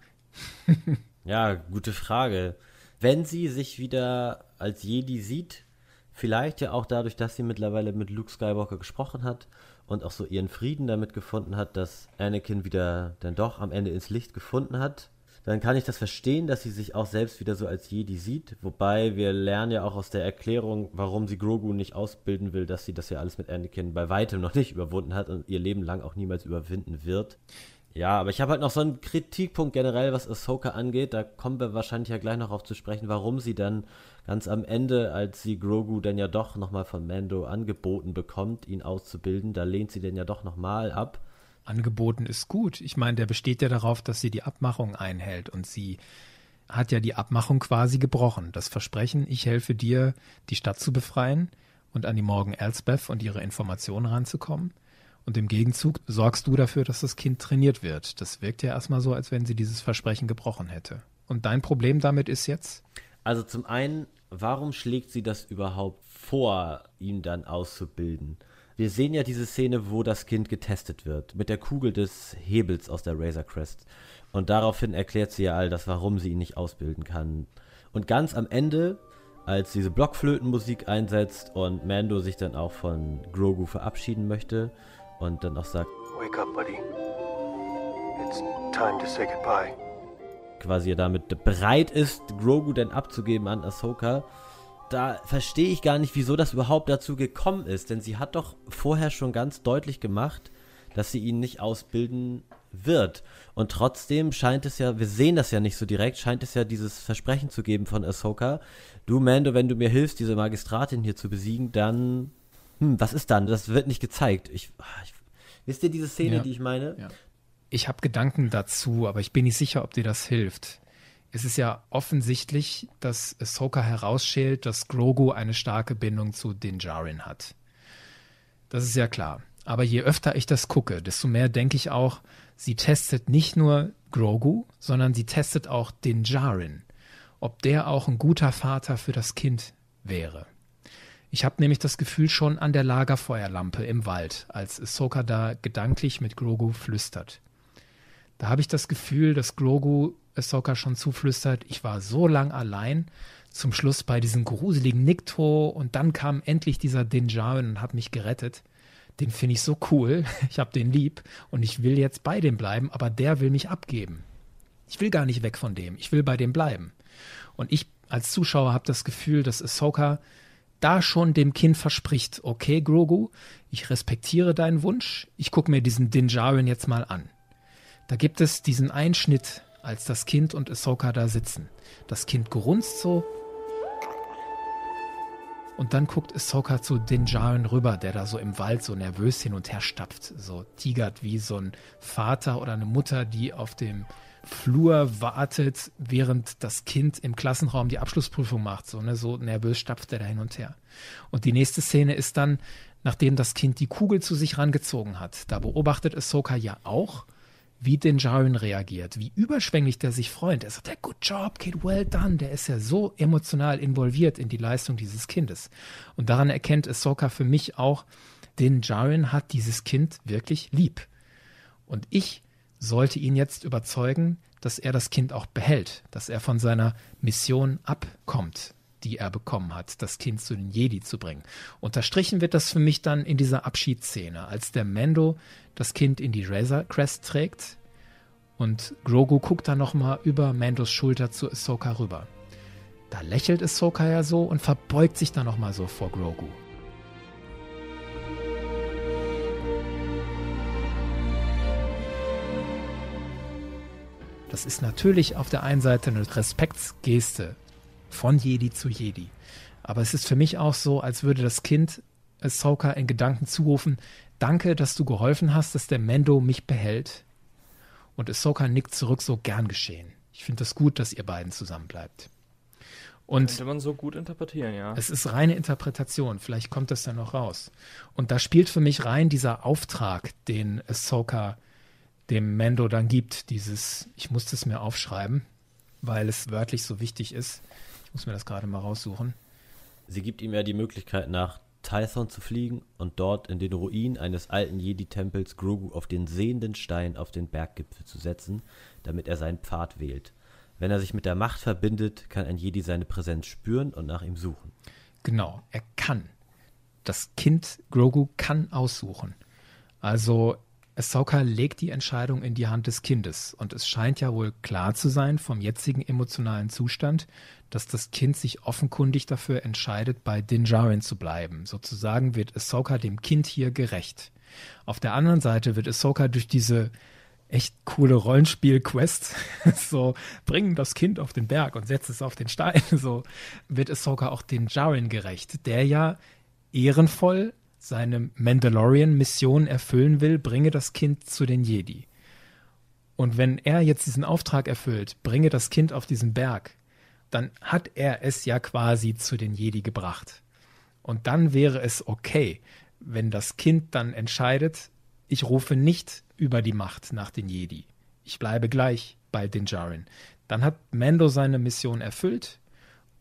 ja, gute Frage. Wenn sie sich wieder als Jedi sieht, vielleicht ja auch dadurch, dass sie mittlerweile mit Luke Skywalker gesprochen hat und auch so ihren Frieden damit gefunden hat, dass Anakin wieder dann doch am Ende ins Licht gefunden hat, dann kann ich das verstehen, dass sie sich auch selbst wieder so als Jedi sieht. Wobei wir lernen ja auch aus der Erklärung, warum sie Grogu nicht ausbilden will, dass sie das ja alles mit Anakin bei weitem noch nicht überwunden hat und ihr Leben lang auch niemals überwinden wird. Ja, aber ich habe halt noch so einen Kritikpunkt generell, was Ahsoka angeht. Da kommen wir wahrscheinlich ja gleich noch auf zu sprechen, warum sie dann ganz am Ende, als sie Grogu dann ja doch nochmal von Mando angeboten bekommt, ihn auszubilden, da lehnt sie den ja doch nochmal ab angeboten ist gut. Ich meine, der besteht ja darauf, dass sie die Abmachung einhält und sie hat ja die Abmachung quasi gebrochen. Das Versprechen, ich helfe dir, die Stadt zu befreien und an die Morgen Elsbeth und ihre Informationen ranzukommen. Und im Gegenzug sorgst du dafür, dass das Kind trainiert wird. Das wirkt ja erstmal so, als wenn sie dieses Versprechen gebrochen hätte. Und dein Problem damit ist jetzt? Also zum einen, warum schlägt sie das überhaupt vor, ihn dann auszubilden? wir sehen ja diese Szene, wo das Kind getestet wird, mit der Kugel des Hebels aus der Razor Crest. Und daraufhin erklärt sie ja all das, warum sie ihn nicht ausbilden kann. Und ganz am Ende, als diese Blockflötenmusik einsetzt und Mando sich dann auch von Grogu verabschieden möchte und dann auch sagt, Wake up, buddy. It's time to say goodbye. Quasi damit bereit ist, Grogu dann abzugeben an Ahsoka da verstehe ich gar nicht, wieso das überhaupt dazu gekommen ist. Denn sie hat doch vorher schon ganz deutlich gemacht, dass sie ihn nicht ausbilden wird. Und trotzdem scheint es ja, wir sehen das ja nicht so direkt, scheint es ja dieses Versprechen zu geben von Ahsoka. Du, Mando, wenn du mir hilfst, diese Magistratin hier zu besiegen, dann, hm, was ist dann? Das wird nicht gezeigt. Ich, ah, ich wisst ihr diese Szene, ja. die ich meine? Ja. Ich habe Gedanken dazu, aber ich bin nicht sicher, ob dir das hilft es ist ja offensichtlich, dass Ahsoka herausschält, dass Grogu eine starke Bindung zu Din Djarin hat. Das ist ja klar. Aber je öfter ich das gucke, desto mehr denke ich auch, sie testet nicht nur Grogu, sondern sie testet auch Din Djarin, ob der auch ein guter Vater für das Kind wäre. Ich habe nämlich das Gefühl schon an der Lagerfeuerlampe im Wald, als Ahsoka da gedanklich mit Grogu flüstert. Da habe ich das Gefühl, dass Grogu Ahsoka schon zuflüstert, ich war so lang allein, zum Schluss bei diesem gruseligen Nikto und dann kam endlich dieser Din Djarin und hat mich gerettet. Den finde ich so cool, ich habe den lieb und ich will jetzt bei dem bleiben, aber der will mich abgeben. Ich will gar nicht weg von dem, ich will bei dem bleiben. Und ich als Zuschauer habe das Gefühl, dass Ahsoka da schon dem Kind verspricht, okay, Grogu, ich respektiere deinen Wunsch, ich gucke mir diesen Din Djarin jetzt mal an. Da gibt es diesen Einschnitt als das Kind und Ahsoka da sitzen. Das Kind grunzt so. Und dann guckt Ahsoka zu Din Djarin rüber, der da so im Wald so nervös hin und her stapft, so tigert wie so ein Vater oder eine Mutter, die auf dem Flur wartet, während das Kind im Klassenraum die Abschlussprüfung macht. So, ne, so nervös stapft er da hin und her. Und die nächste Szene ist dann, nachdem das Kind die Kugel zu sich rangezogen hat. Da beobachtet Ahsoka ja auch, wie den Jaren reagiert, wie überschwänglich der sich freut. Er sagt, hey, good job, kid, well done. Der ist ja so emotional involviert in die Leistung dieses Kindes. Und daran erkennt Ahsoka für mich auch, den Jaren hat dieses Kind wirklich lieb. Und ich sollte ihn jetzt überzeugen, dass er das Kind auch behält, dass er von seiner Mission abkommt, die er bekommen hat, das Kind zu den Jedi zu bringen. Unterstrichen wird das für mich dann in dieser Abschiedsszene, als der Mando das Kind in die Razor Crest trägt und Grogu guckt dann nochmal über Mandos Schulter zu Ahsoka rüber. Da lächelt Ahsoka ja so und verbeugt sich dann nochmal so vor Grogu. Das ist natürlich auf der einen Seite eine Respektsgeste von Jedi zu Jedi. Aber es ist für mich auch so, als würde das Kind Ahsoka in Gedanken zurufen, danke, dass du geholfen hast, dass der Mendo mich behält. Und Ahsoka nickt zurück, so gern geschehen. Ich finde das gut, dass ihr beiden zusammen bleibt. Und Könnte man so gut interpretieren, ja. es ist reine Interpretation, vielleicht kommt das dann noch raus. Und da spielt für mich rein dieser Auftrag, den Ahsoka dem Mando dann gibt, dieses, ich muss das mir aufschreiben, weil es wörtlich so wichtig ist. Ich muss mir das gerade mal raussuchen. Sie gibt ihm ja die Möglichkeit, nach Tython zu fliegen und dort in den Ruinen eines alten Jedi-Tempels Grogu auf den sehenden Stein auf den Berggipfel zu setzen, damit er seinen Pfad wählt. Wenn er sich mit der Macht verbindet, kann ein Jedi seine Präsenz spüren und nach ihm suchen. Genau, er kann. Das Kind Grogu kann aussuchen. Also Ahsoka legt die Entscheidung in die Hand des Kindes und es scheint ja wohl klar zu sein vom jetzigen emotionalen Zustand, dass das Kind sich offenkundig dafür entscheidet, bei Din Djarin zu bleiben. Sozusagen wird Ahsoka dem Kind hier gerecht. Auf der anderen Seite wird Ahsoka durch diese echt coole Rollenspiel-Quest, so bringen das Kind auf den Berg und setzt es auf den Stein, so wird Ahsoka auch den Djarin gerecht, der ja ehrenvoll seine Mandalorian-Mission erfüllen will, bringe das Kind zu den Jedi. Und wenn er jetzt diesen Auftrag erfüllt, bringe das Kind auf diesen Berg, dann hat er es ja quasi zu den Jedi gebracht. Und dann wäre es okay, wenn das Kind dann entscheidet, ich rufe nicht über die Macht nach den Jedi. Ich bleibe gleich bei den Djarin. Dann hat Mando seine Mission erfüllt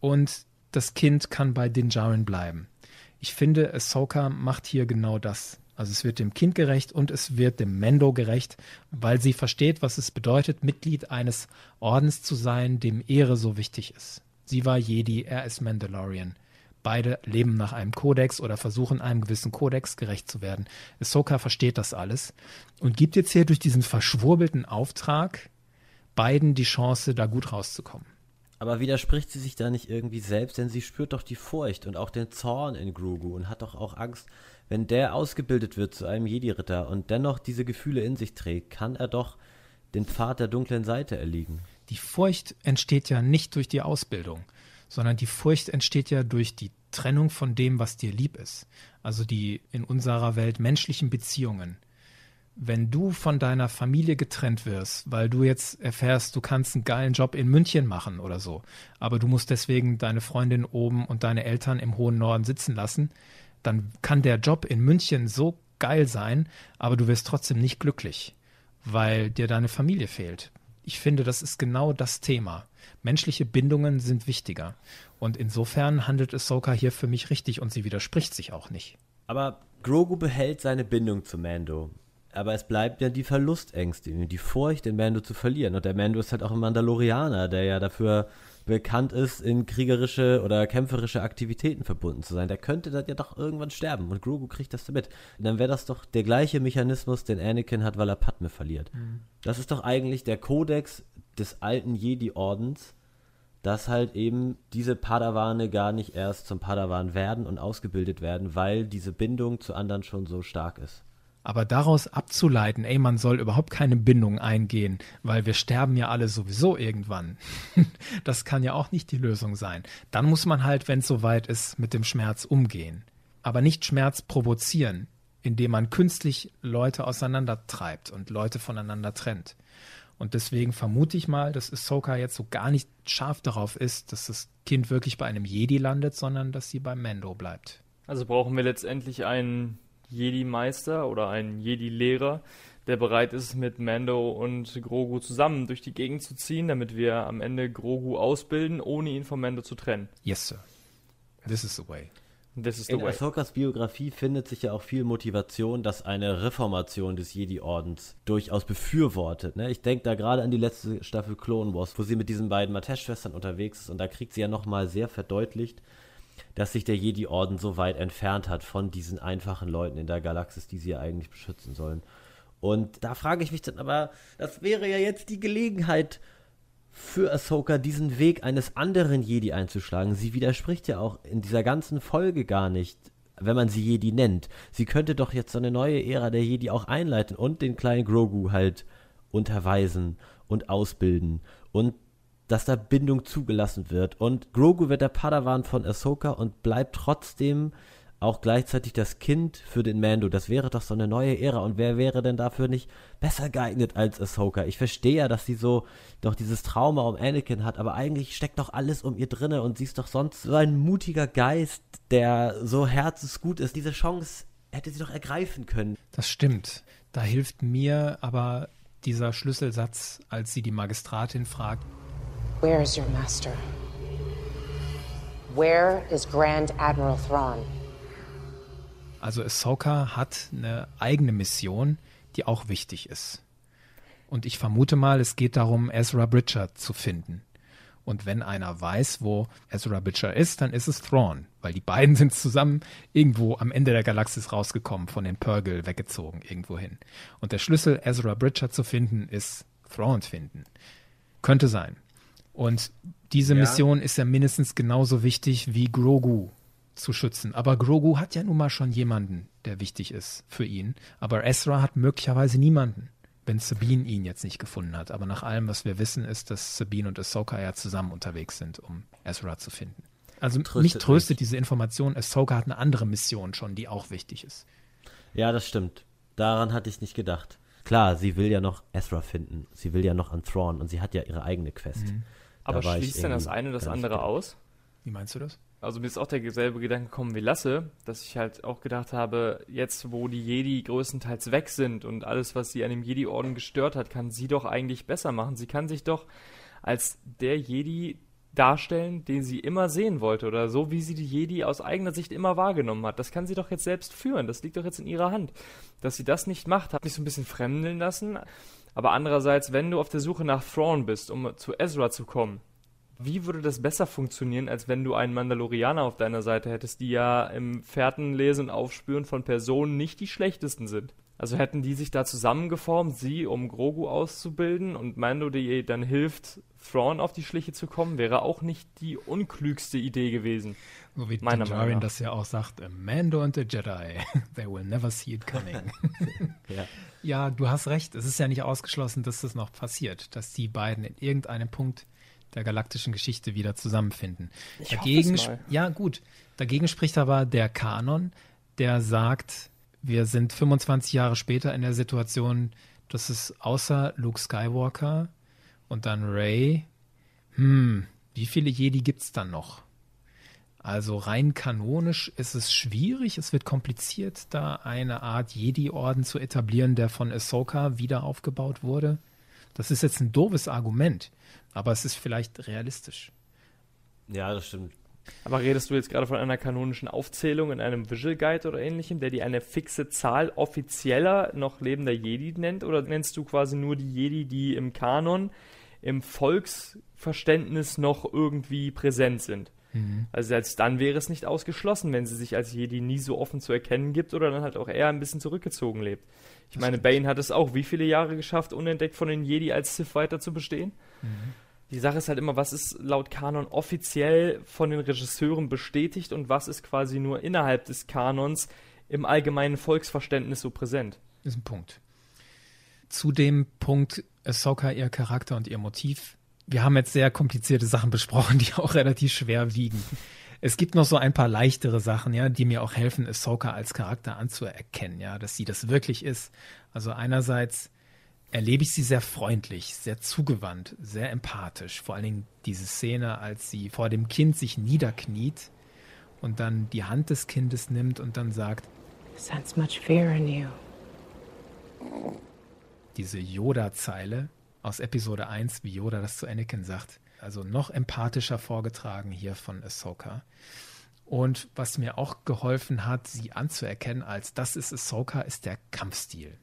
und das Kind kann bei den Djarin bleiben. Ich finde, Ahsoka macht hier genau das. Also es wird dem Kind gerecht und es wird dem Mendo gerecht, weil sie versteht, was es bedeutet, Mitglied eines Ordens zu sein, dem Ehre so wichtig ist. Sie war Jedi, er ist Mandalorian. Beide leben nach einem Kodex oder versuchen einem gewissen Kodex gerecht zu werden. Ahsoka versteht das alles und gibt jetzt hier durch diesen verschwurbelten Auftrag beiden die Chance, da gut rauszukommen. Aber widerspricht sie sich da nicht irgendwie selbst, denn sie spürt doch die Furcht und auch den Zorn in Grogu und hat doch auch Angst, wenn der ausgebildet wird zu einem Jedi-Ritter und dennoch diese Gefühle in sich trägt, kann er doch den Pfad der dunklen Seite erliegen. Die Furcht entsteht ja nicht durch die Ausbildung, sondern die Furcht entsteht ja durch die Trennung von dem, was dir lieb ist. Also die in unserer Welt menschlichen Beziehungen wenn du von deiner Familie getrennt wirst, weil du jetzt erfährst, du kannst einen geilen Job in München machen oder so, aber du musst deswegen deine Freundin oben und deine Eltern im hohen Norden sitzen lassen, dann kann der Job in München so geil sein, aber du wirst trotzdem nicht glücklich, weil dir deine Familie fehlt. Ich finde, das ist genau das Thema. Menschliche Bindungen sind wichtiger. Und insofern handelt Ahsoka hier für mich richtig und sie widerspricht sich auch nicht. Aber Grogu behält seine Bindung zu Mando aber es bleibt ja die Verlustängste, die Furcht, den Mando zu verlieren. Und der Mando ist halt auch ein Mandalorianer, der ja dafür bekannt ist, in kriegerische oder kämpferische Aktivitäten verbunden zu sein. Der könnte dann ja doch irgendwann sterben und Grogu kriegt das damit. Und dann wäre das doch der gleiche Mechanismus, den Anakin hat, weil er Padme verliert. Mhm. Das ist doch eigentlich der Kodex des alten Jedi-Ordens, dass halt eben diese Padawane gar nicht erst zum Padawan werden und ausgebildet werden, weil diese Bindung zu anderen schon so stark ist. Aber daraus abzuleiten, ey, man soll überhaupt keine Bindung eingehen, weil wir sterben ja alle sowieso irgendwann. das kann ja auch nicht die Lösung sein. Dann muss man halt, wenn es soweit ist, mit dem Schmerz umgehen. Aber nicht Schmerz provozieren, indem man künstlich Leute auseinandertreibt und Leute voneinander trennt. Und deswegen vermute ich mal, dass Ahsoka jetzt so gar nicht scharf darauf ist, dass das Kind wirklich bei einem Jedi landet, sondern dass sie beim Mendo bleibt. Also brauchen wir letztendlich einen Jedi-Meister oder ein Jedi-Lehrer, der bereit ist, mit Mando und Grogu zusammen durch die Gegend zu ziehen, damit wir am Ende Grogu ausbilden, ohne ihn von Mando zu trennen. Yes, sir. This is the way. This is the In way. Ahsokas Biografie findet sich ja auch viel Motivation, dass eine Reformation des Jedi-Ordens durchaus befürwortet. Ne? Ich denke da gerade an die letzte Staffel Clone Wars, wo sie mit diesen beiden Matesh-Schwestern unterwegs ist und da kriegt sie ja nochmal sehr verdeutlicht, dass sich der Jedi-Orden so weit entfernt hat von diesen einfachen Leuten in der Galaxis, die sie ja eigentlich beschützen sollen. Und da frage ich mich dann aber, das wäre ja jetzt die Gelegenheit, für Ahsoka diesen Weg eines anderen Jedi einzuschlagen. Sie widerspricht ja auch in dieser ganzen Folge gar nicht, wenn man sie Jedi nennt. Sie könnte doch jetzt so eine neue Ära der Jedi auch einleiten und den kleinen Grogu halt unterweisen und ausbilden und dass da Bindung zugelassen wird. Und Grogu wird der Padawan von Ahsoka und bleibt trotzdem auch gleichzeitig das Kind für den Mando. Das wäre doch so eine neue Ära. Und wer wäre denn dafür nicht besser geeignet als Ahsoka? Ich verstehe ja, dass sie so doch dieses Trauma um Anakin hat, aber eigentlich steckt doch alles um ihr drinne und sie ist doch sonst so ein mutiger Geist, der so herzensgut ist. Diese Chance hätte sie doch ergreifen können. Das stimmt. Da hilft mir aber dieser Schlüsselsatz, als sie die Magistratin fragt. Where is your master? Where is Grand Admiral Thrawn? Also Ahsoka hat eine eigene Mission, die auch wichtig ist. Und ich vermute mal, es geht darum, Ezra Bridger zu finden. Und wenn einer weiß, wo Ezra Bridger ist, dann ist es Thrawn, weil die beiden sind zusammen irgendwo am Ende der Galaxis rausgekommen, von den Purgle weggezogen, irgendwo hin. Und der Schlüssel, Ezra Bridger zu finden, ist Thrawn finden. Könnte sein. Und diese Ja. Mission ist ja mindestens genauso wichtig wie Grogu zu schützen. Aber Grogu hat ja nun mal schon jemanden, der wichtig ist für ihn. Aber Ezra hat möglicherweise niemanden, wenn Sabine ihn jetzt nicht gefunden hat. Aber nach allem, was wir wissen, ist, dass Sabine und Ahsoka ja zusammen unterwegs sind, um Ezra zu finden. Also Tröstet mich tröstet mich. diese Information, Ahsoka hat eine andere Mission schon, die auch wichtig ist. Ja, das stimmt. Daran hatte ich nicht gedacht. Klar, sie will ja noch Ezra finden. Sie will ja noch an Thrawn und sie hat ja ihre eigene Quest. Da Aber ich schließt denn das eine das andere aus? Wie meinst du das? Also mir ist auch derselbe Gedanke gekommen wie Lasse, dass ich halt auch gedacht habe, jetzt wo die Jedi größtenteils weg sind und alles, was sie an dem Jedi-Orden gestört hat, kann sie doch eigentlich besser machen. Sie kann sich doch als der Jedi darstellen, den sie immer sehen wollte oder so, wie sie die Jedi aus eigener Sicht immer wahrgenommen hat. Das kann sie doch jetzt selbst führen. Das liegt doch jetzt in ihrer Hand. Dass sie das nicht macht, hat mich so ein bisschen fremdeln lassen. Aber andererseits, wenn du auf der Suche nach Thrawn bist, um zu Ezra zu kommen, wie würde das besser funktionieren, als wenn du einen Mandalorianer auf deiner Seite hättest, die ja im Fährtenlesen und Aufspüren von Personen nicht die schlechtesten sind? Also hätten die sich da zusammengeformt, sie, um Grogu auszubilden und Mando, der ihr dann hilft, Thrawn auf die Schliche zu kommen, wäre auch nicht die unklügste Idee gewesen. So wie Meiner Din Meinung Djarin nach. das ja auch sagt, Mando and a Jedi, they will never see it coming. Ja. ja, du hast recht, es ist ja nicht ausgeschlossen, dass das noch passiert, dass die beiden in irgendeinem Punkt der galaktischen Geschichte wieder zusammenfinden. Ich hoffe dagegen, es sp- mal. ja gut, dagegen spricht aber der Kanon, der sagt, wir sind 25 Jahre später in der Situation, dass es außer Luke Skywalker und dann Ray, hm, wie viele Jedi gibt's dann noch? Also rein kanonisch ist es schwierig, es wird kompliziert, da eine Art Jedi-Orden zu etablieren, der von Ahsoka wieder aufgebaut wurde. Das ist jetzt ein doofes Argument, aber es ist vielleicht realistisch. ja, das stimmt. Aber redest du jetzt gerade von einer kanonischen Aufzählung in einem Visual Guide oder ähnlichem, der dir eine fixe Zahl offizieller noch lebender Jedi nennt? Oder nennst du quasi nur die Jedi, die im Kanon, im Volksverständnis noch irgendwie präsent sind? Also selbst dann wäre es nicht ausgeschlossen, wenn sie sich als Jedi nie so offen zu erkennen gibt oder dann halt auch eher ein bisschen zurückgezogen lebt. Ich meine, Bane hat es auch wie viele Jahre geschafft, unentdeckt von den Jedi als Sith weiter zu bestehen? Die Sache ist halt immer, was ist laut Kanon offiziell von den Regisseuren bestätigt und was ist quasi nur innerhalb des Kanons im allgemeinen Volksverständnis so präsent. Ist ein Punkt. Zu dem Punkt Ahsoka, ihr Charakter und ihr Motiv. Wir haben jetzt sehr komplizierte Sachen besprochen, die auch relativ schwer wiegen. Es gibt noch so ein paar leichtere Sachen, ja, die mir auch helfen, Ahsoka als Charakter anzuerkennen, ja, dass sie das wirklich ist. Also einerseits erlebe ich sie sehr freundlich, sehr zugewandt, sehr empathisch. Vor allen Dingen diese Szene, als sie vor dem Kind sich niederkniet und dann die Hand des Kindes nimmt und dann sagt, Sense much fear in you. diese Yoda-Zeile aus Episode 1, wie Yoda das zu Anakin sagt. Also noch empathischer vorgetragen hier von Ahsoka. Und was mir auch geholfen hat, sie anzuerkennen als das ist Ahsoka, ist der Kampfstil.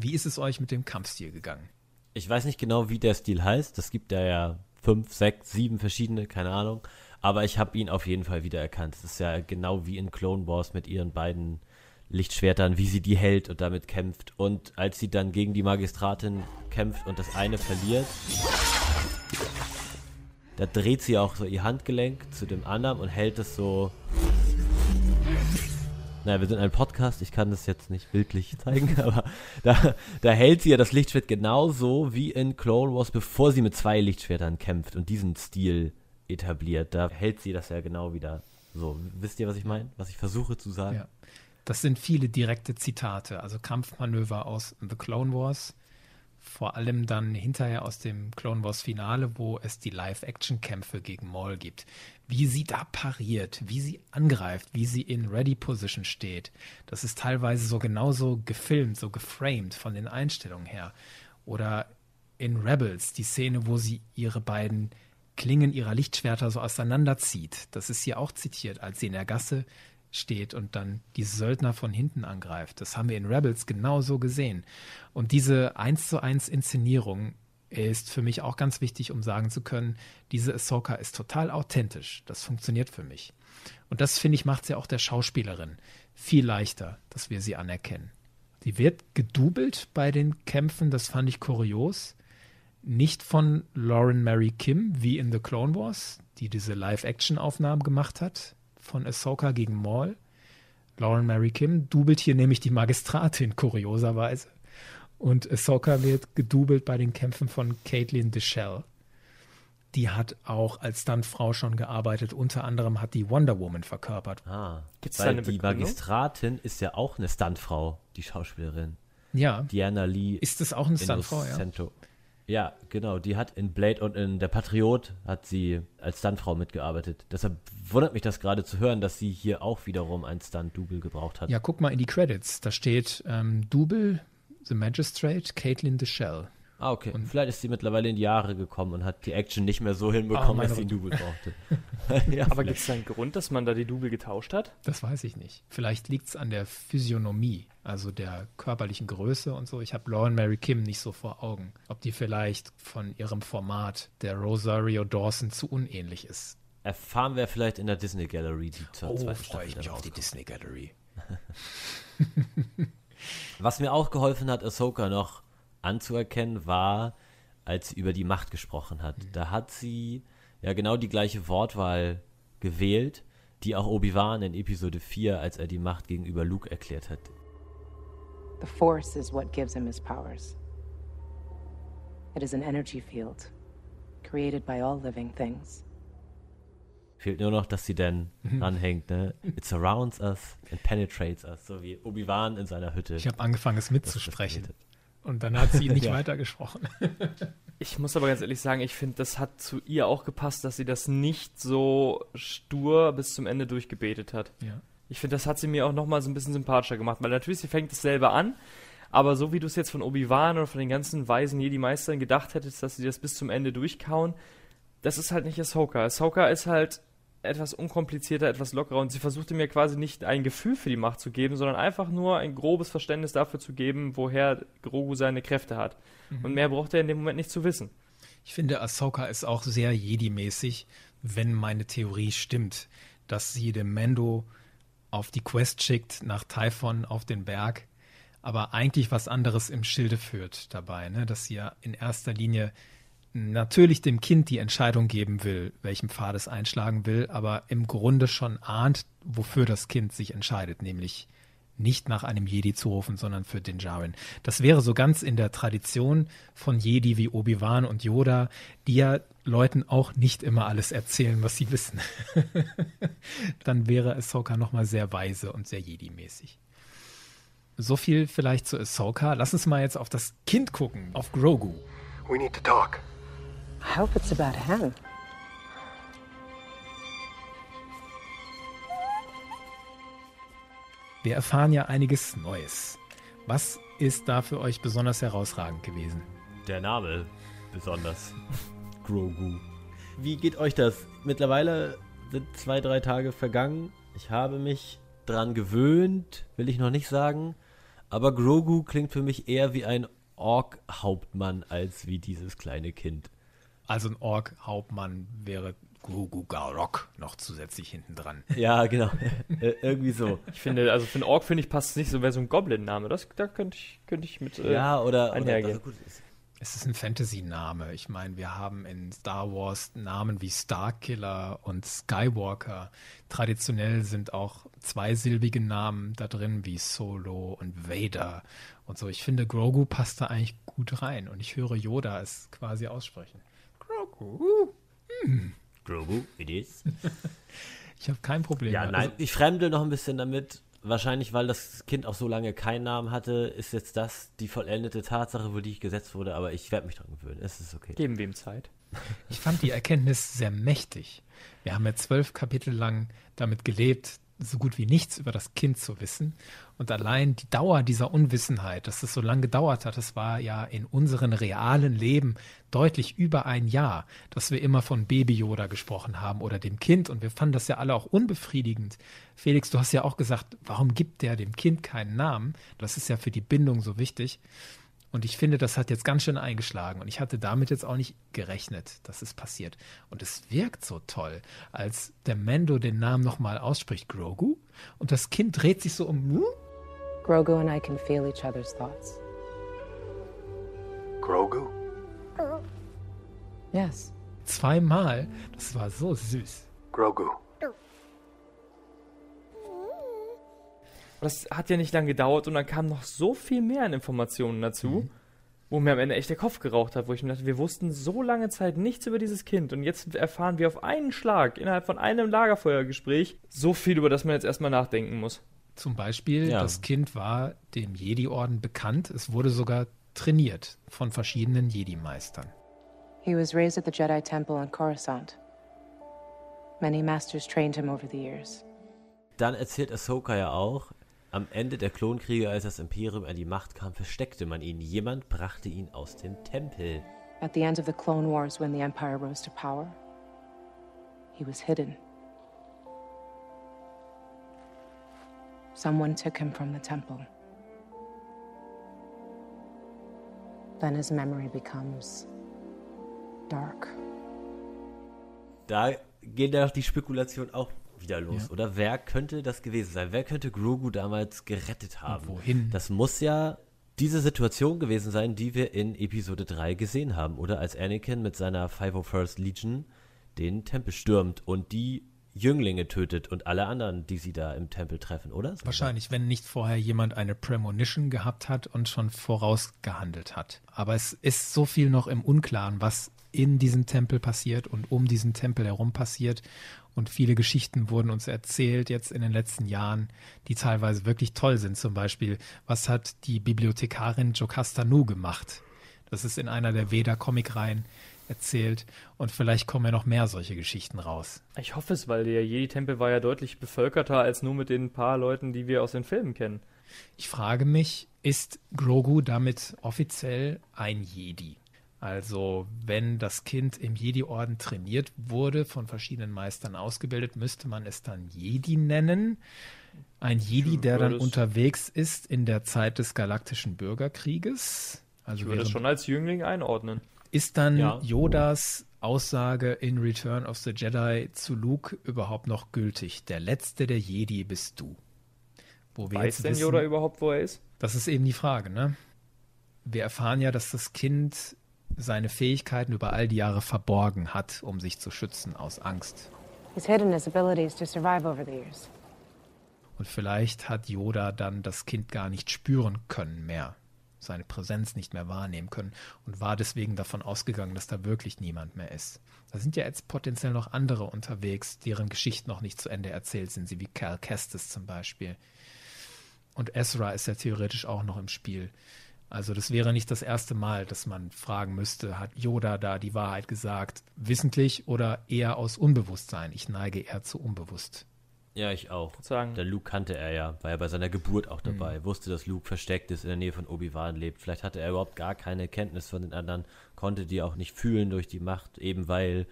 Wie ist es euch mit dem Kampfstil gegangen? Ich weiß nicht genau, wie der Stil heißt. Das gibt ja ja fünf, sechs, sieben verschiedene, keine Ahnung. Aber ich habe ihn auf jeden Fall wiedererkannt. Das ist ja genau wie in Clone Wars mit ihren beiden Lichtschwertern, wie sie die hält und damit kämpft. Und als sie dann gegen die Magistratin kämpft und das eine verliert, da dreht sie auch so ihr Handgelenk zu dem anderen und hält es so. Naja, wir sind ein Podcast, ich kann das jetzt nicht bildlich zeigen, aber da, da hält sie ja das Lichtschwert genauso wie in Clone Wars, bevor sie mit zwei Lichtschwertern kämpft und diesen Stil etabliert. Da hält sie das ja genau wieder so. Wisst ihr, was ich meine? Was ich versuche zu sagen? Ja. Das sind viele direkte Zitate, also Kampfmanöver aus The Clone Wars, vor allem dann hinterher aus dem Clone Wars Finale, wo es die Live-Action-Kämpfe gegen Maul gibt. Wie sie da pariert, wie sie angreift, wie sie in Ready Position steht. Das ist teilweise so genauso gefilmt, so geframed von den Einstellungen her. Oder in Rebels, die Szene, wo sie ihre beiden Klingen ihrer Lichtschwerter so auseinanderzieht. Das ist hier auch zitiert, als sie in der Gasse steht und dann die Söldner von hinten angreift. Das haben wir in Rebels genauso gesehen. Und diese eins zu eins Inszenierung ist für mich auch ganz wichtig, um sagen zu können, diese Ahsoka ist total authentisch. Das funktioniert für mich. Und das, finde ich, macht sie auch der Schauspielerin viel leichter, dass wir sie anerkennen. Sie wird gedoubelt bei den Kämpfen, das fand ich kurios. Nicht von Lauren Mary Kim, wie in The Clone Wars, die diese Live-Action-Aufnahmen gemacht hat, von Ahsoka gegen Maul. Lauren Mary Kim dubelt hier nämlich die Magistratin, kurioserweise. Und Ahsoka wird gedoubelt bei den Kämpfen von Caitlin DeShell. Die hat auch als Stuntfrau schon gearbeitet. Unter anderem hat die Wonder Woman verkörpert. Ah, Gibt's weil die Begründung? Magistratin ist ja auch eine Stuntfrau, die Schauspielerin. Ja. Diana Lee. Ist das auch eine Stuntfrau, ja? Ja, genau. Die hat in Blade und in Der Patriot hat sie als Stuntfrau mitgearbeitet. Deshalb wundert mich das gerade zu hören, dass sie hier auch wiederum ein Stunt-Double gebraucht hat. Ja, guck mal in die Credits. Da steht ähm, Double, The Magistrate, Caitlin DeShell. Ah, okay. Und vielleicht ist sie mittlerweile in die Jahre gekommen und hat die Action nicht mehr so hinbekommen, oh, dass sie ein Double brauchte. ja, Aber gibt es da einen Grund, dass man da die Double getauscht hat? Das weiß ich nicht. Vielleicht liegt es an der Physiognomie, also der körperlichen Größe und so. Ich habe Lauren Mary Kim nicht so vor Augen. Ob die vielleicht von ihrem Format der Rosario Dawson zu unähnlich ist. Erfahren wir vielleicht in der Disney Gallery die zur oh, zweiten freue ich mich auf die Disney Gallery. Was mir auch geholfen hat, Ahsoka noch anzuerkennen war, als sie über die Macht gesprochen hat. Mhm. Da hat sie ja genau die gleiche Wortwahl gewählt, die auch Obi-Wan in Episode 4, als er die Macht gegenüber Luke erklärt hat. The Force is what gives him his powers. It is an energy field created by all living things. Fehlt nur noch, dass sie dann mhm. ranhängt, ne? It surrounds us and penetrates us, so wie Obi-Wan in seiner Hütte. Ich habe angefangen, es mitzusprechen. Und dann hat sie nicht ja. weitergesprochen. ich muss aber ganz ehrlich sagen, ich finde, das hat zu ihr auch gepasst, dass sie das nicht so stur bis zum Ende durchgebetet hat. Ja. Ich finde, das hat sie mir auch nochmal so ein bisschen sympathischer gemacht, weil natürlich, sie fängt es selber an, aber so wie du es jetzt von Obi-Wan oder von den ganzen weisen Jedi-Meistern gedacht hättest, dass sie das bis zum Ende durchkauen, das ist halt nicht Ahsoka. Ahsoka ist halt etwas unkomplizierter, etwas lockerer und sie versuchte mir quasi nicht ein Gefühl für die Macht zu geben, sondern einfach nur ein grobes Verständnis dafür zu geben, woher Grogu seine Kräfte hat. Mhm. Und mehr braucht er in dem Moment nicht zu wissen. Ich finde, Ahsoka ist auch sehr Jedi-mäßig, wenn meine Theorie stimmt, dass sie den Mando auf die Quest schickt nach Typhon auf den Berg, aber eigentlich was anderes im Schilde führt dabei, ne? dass sie ja in erster Linie natürlich dem Kind die Entscheidung geben will, welchen Pfad es einschlagen will, aber im Grunde schon ahnt, wofür das Kind sich entscheidet, nämlich nicht nach einem Jedi zu rufen, sondern für den Djarin. Das wäre so ganz in der Tradition von Jedi wie Obi-Wan und Yoda, die ja Leuten auch nicht immer alles erzählen, was sie wissen. Dann wäre Ahsoka nochmal sehr weise und sehr Jedi-mäßig. So viel vielleicht zu Ahsoka. Lass uns mal jetzt auf das Kind gucken, auf Grogu. We need to talk. I hope it's about him. Wir erfahren ja einiges Neues. Was ist da für euch besonders herausragend gewesen? Der Name besonders. Grogu. Wie geht euch das? Mittlerweile sind zwei, drei Tage vergangen. Ich habe mich dran gewöhnt, will ich noch nicht sagen. Aber Grogu klingt für mich eher wie ein Ork-Hauptmann als wie dieses kleine Kind. Also ein Ork-Hauptmann wäre Grogu Garok noch zusätzlich hinten dran. Ja, genau. Äh, irgendwie so. Ich finde, also für einen Ork finde ich passt es nicht so, wäre so ein Goblin-Name. da könnte ich, könnte ich mit äh, ja, oder, einhergehen. Oder, also gut, Es ist ein Fantasy-Name. Ich meine, wir haben in Star Wars Namen wie Starkiller und Skywalker. Traditionell sind auch zweisilbige Namen da drin wie Solo und Vader und so. Ich finde, Grogu passt da eigentlich gut rein und ich höre Yoda es quasi aussprechen. Grogu. Hm. Grogu, it is. ich habe kein Problem. Ja, nein, also, ich fremde noch ein bisschen damit wahrscheinlich, weil das Kind auch so lange keinen Namen hatte, ist jetzt das die vollendete Tatsache, wo die ich gesetzt wurde, aber ich werde mich dran gewöhnen. Es ist okay. Geben wir ihm Zeit. Ich fand die Erkenntnis sehr mächtig. Wir haben ja zwölf Kapitel lang damit gelebt, so gut wie nichts über das Kind zu wissen. Und allein die Dauer dieser Unwissenheit, dass es so lange gedauert hat, das war ja in unserem realen Leben deutlich über ein Jahr, dass wir immer von Baby Yoda gesprochen haben oder dem Kind. Und wir fanden das ja alle auch unbefriedigend. Felix, du hast ja auch gesagt, warum gibt der dem Kind keinen Namen? Das ist ja für die Bindung so wichtig. Und ich finde, das hat jetzt ganz schön eingeschlagen. Und ich hatte damit jetzt auch nicht gerechnet, dass es passiert. Und es wirkt so toll, als der Mendo den Namen nochmal ausspricht, Grogu. Und das Kind dreht sich so um. Grogu and I can feel each other's thoughts. Grogu? Yes. Zweimal. Das war so süß. Grogu. Das hat ja nicht lange gedauert und dann kam noch so viel mehr an Informationen dazu, mhm. wo mir am Ende echt der Kopf geraucht hat, wo ich mir dachte, wir wussten so lange Zeit nichts über dieses Kind und jetzt erfahren wir auf einen Schlag innerhalb von einem Lagerfeuergespräch so viel, über das man jetzt erstmal nachdenken muss. Zum Beispiel, ja. das Kind war dem Jedi-Orden bekannt. Es wurde sogar trainiert von verschiedenen Jedi-Meistern. He was raised at the Jedi Temple on Coruscant. Many masters trained him over the years. Dann erzählt Ahsoka ja auch, am Ende der Klonkriege, als das Imperium an die Macht kam, versteckte man ihn. Jemand brachte ihn aus dem Tempel. At the end of the Clone Wars, when the Empire rose to power, he was hidden. Someone took him from the temple. Then his memory becomes dark. Da geht ja die Spekulation auch wieder los, ja. oder? Wer könnte das gewesen sein? Wer könnte Grogu damals gerettet haben? Und wohin? Das muss ja diese Situation gewesen sein, die wir in Episode 3 gesehen haben, oder? Als Anakin mit seiner 501st Legion den Tempel stürmt und die Jünglinge tötet und alle anderen, die sie da im Tempel treffen, oder? Wahrscheinlich, wenn nicht vorher jemand eine Premonition gehabt hat und schon vorausgehandelt hat. Aber es ist so viel noch im Unklaren, was in diesem Tempel passiert und um diesen Tempel herum passiert. Und viele Geschichten wurden uns erzählt jetzt in den letzten Jahren, die teilweise wirklich toll sind. Zum Beispiel, was hat die Bibliothekarin Jocasta Nu gemacht? Das ist in einer der Veda-Comic-Reihen erzählt. Und vielleicht kommen ja noch mehr solche Geschichten raus. Ich hoffe es, weil der Jedi-Tempel war ja deutlich bevölkerter als nur mit den paar Leuten, die wir aus den Filmen kennen. Ich frage mich, ist Grogu damit offiziell ein Jedi? Also wenn das Kind im Jedi-Orden trainiert wurde, von verschiedenen Meistern ausgebildet, müsste man es dann Jedi nennen. Ein Jedi, der dann unterwegs ist in der Zeit des galaktischen Bürgerkrieges. Also ich würde es schon als Jüngling einordnen. Ist dann ja. Yodas Aussage in Return of the Jedi zu Luke überhaupt noch gültig? Der letzte der Jedi bist du. Wo wir Weiß denn wissen, Yoda überhaupt, wo er ist? Das ist eben die Frage, ne? Wir erfahren ja, dass das Kind seine Fähigkeiten über all die Jahre verborgen hat, um sich zu schützen aus Angst. Und vielleicht hat Yoda dann das Kind gar nicht spüren können mehr, seine Präsenz nicht mehr wahrnehmen können und war deswegen davon ausgegangen, dass da wirklich niemand mehr ist. Da sind ja jetzt potenziell noch andere unterwegs, deren Geschichten noch nicht zu Ende erzählt sind, sie wie Cal Kestis zum Beispiel. Und Ezra ist ja theoretisch auch noch im Spiel. Also das wäre nicht das erste Mal, dass man fragen müsste, hat Yoda da die Wahrheit gesagt, wissentlich oder eher aus Unbewusstsein? Ich neige eher zu unbewusst. Ja, ich auch. Sagen. Der Luke kannte er ja, war ja bei seiner Geburt auch dabei, mhm. wusste, dass Luke versteckt ist, in der Nähe von Obi-Wan lebt. Vielleicht hatte er überhaupt gar keine Kenntnis von den anderen, konnte die auch nicht fühlen durch die Macht, eben weil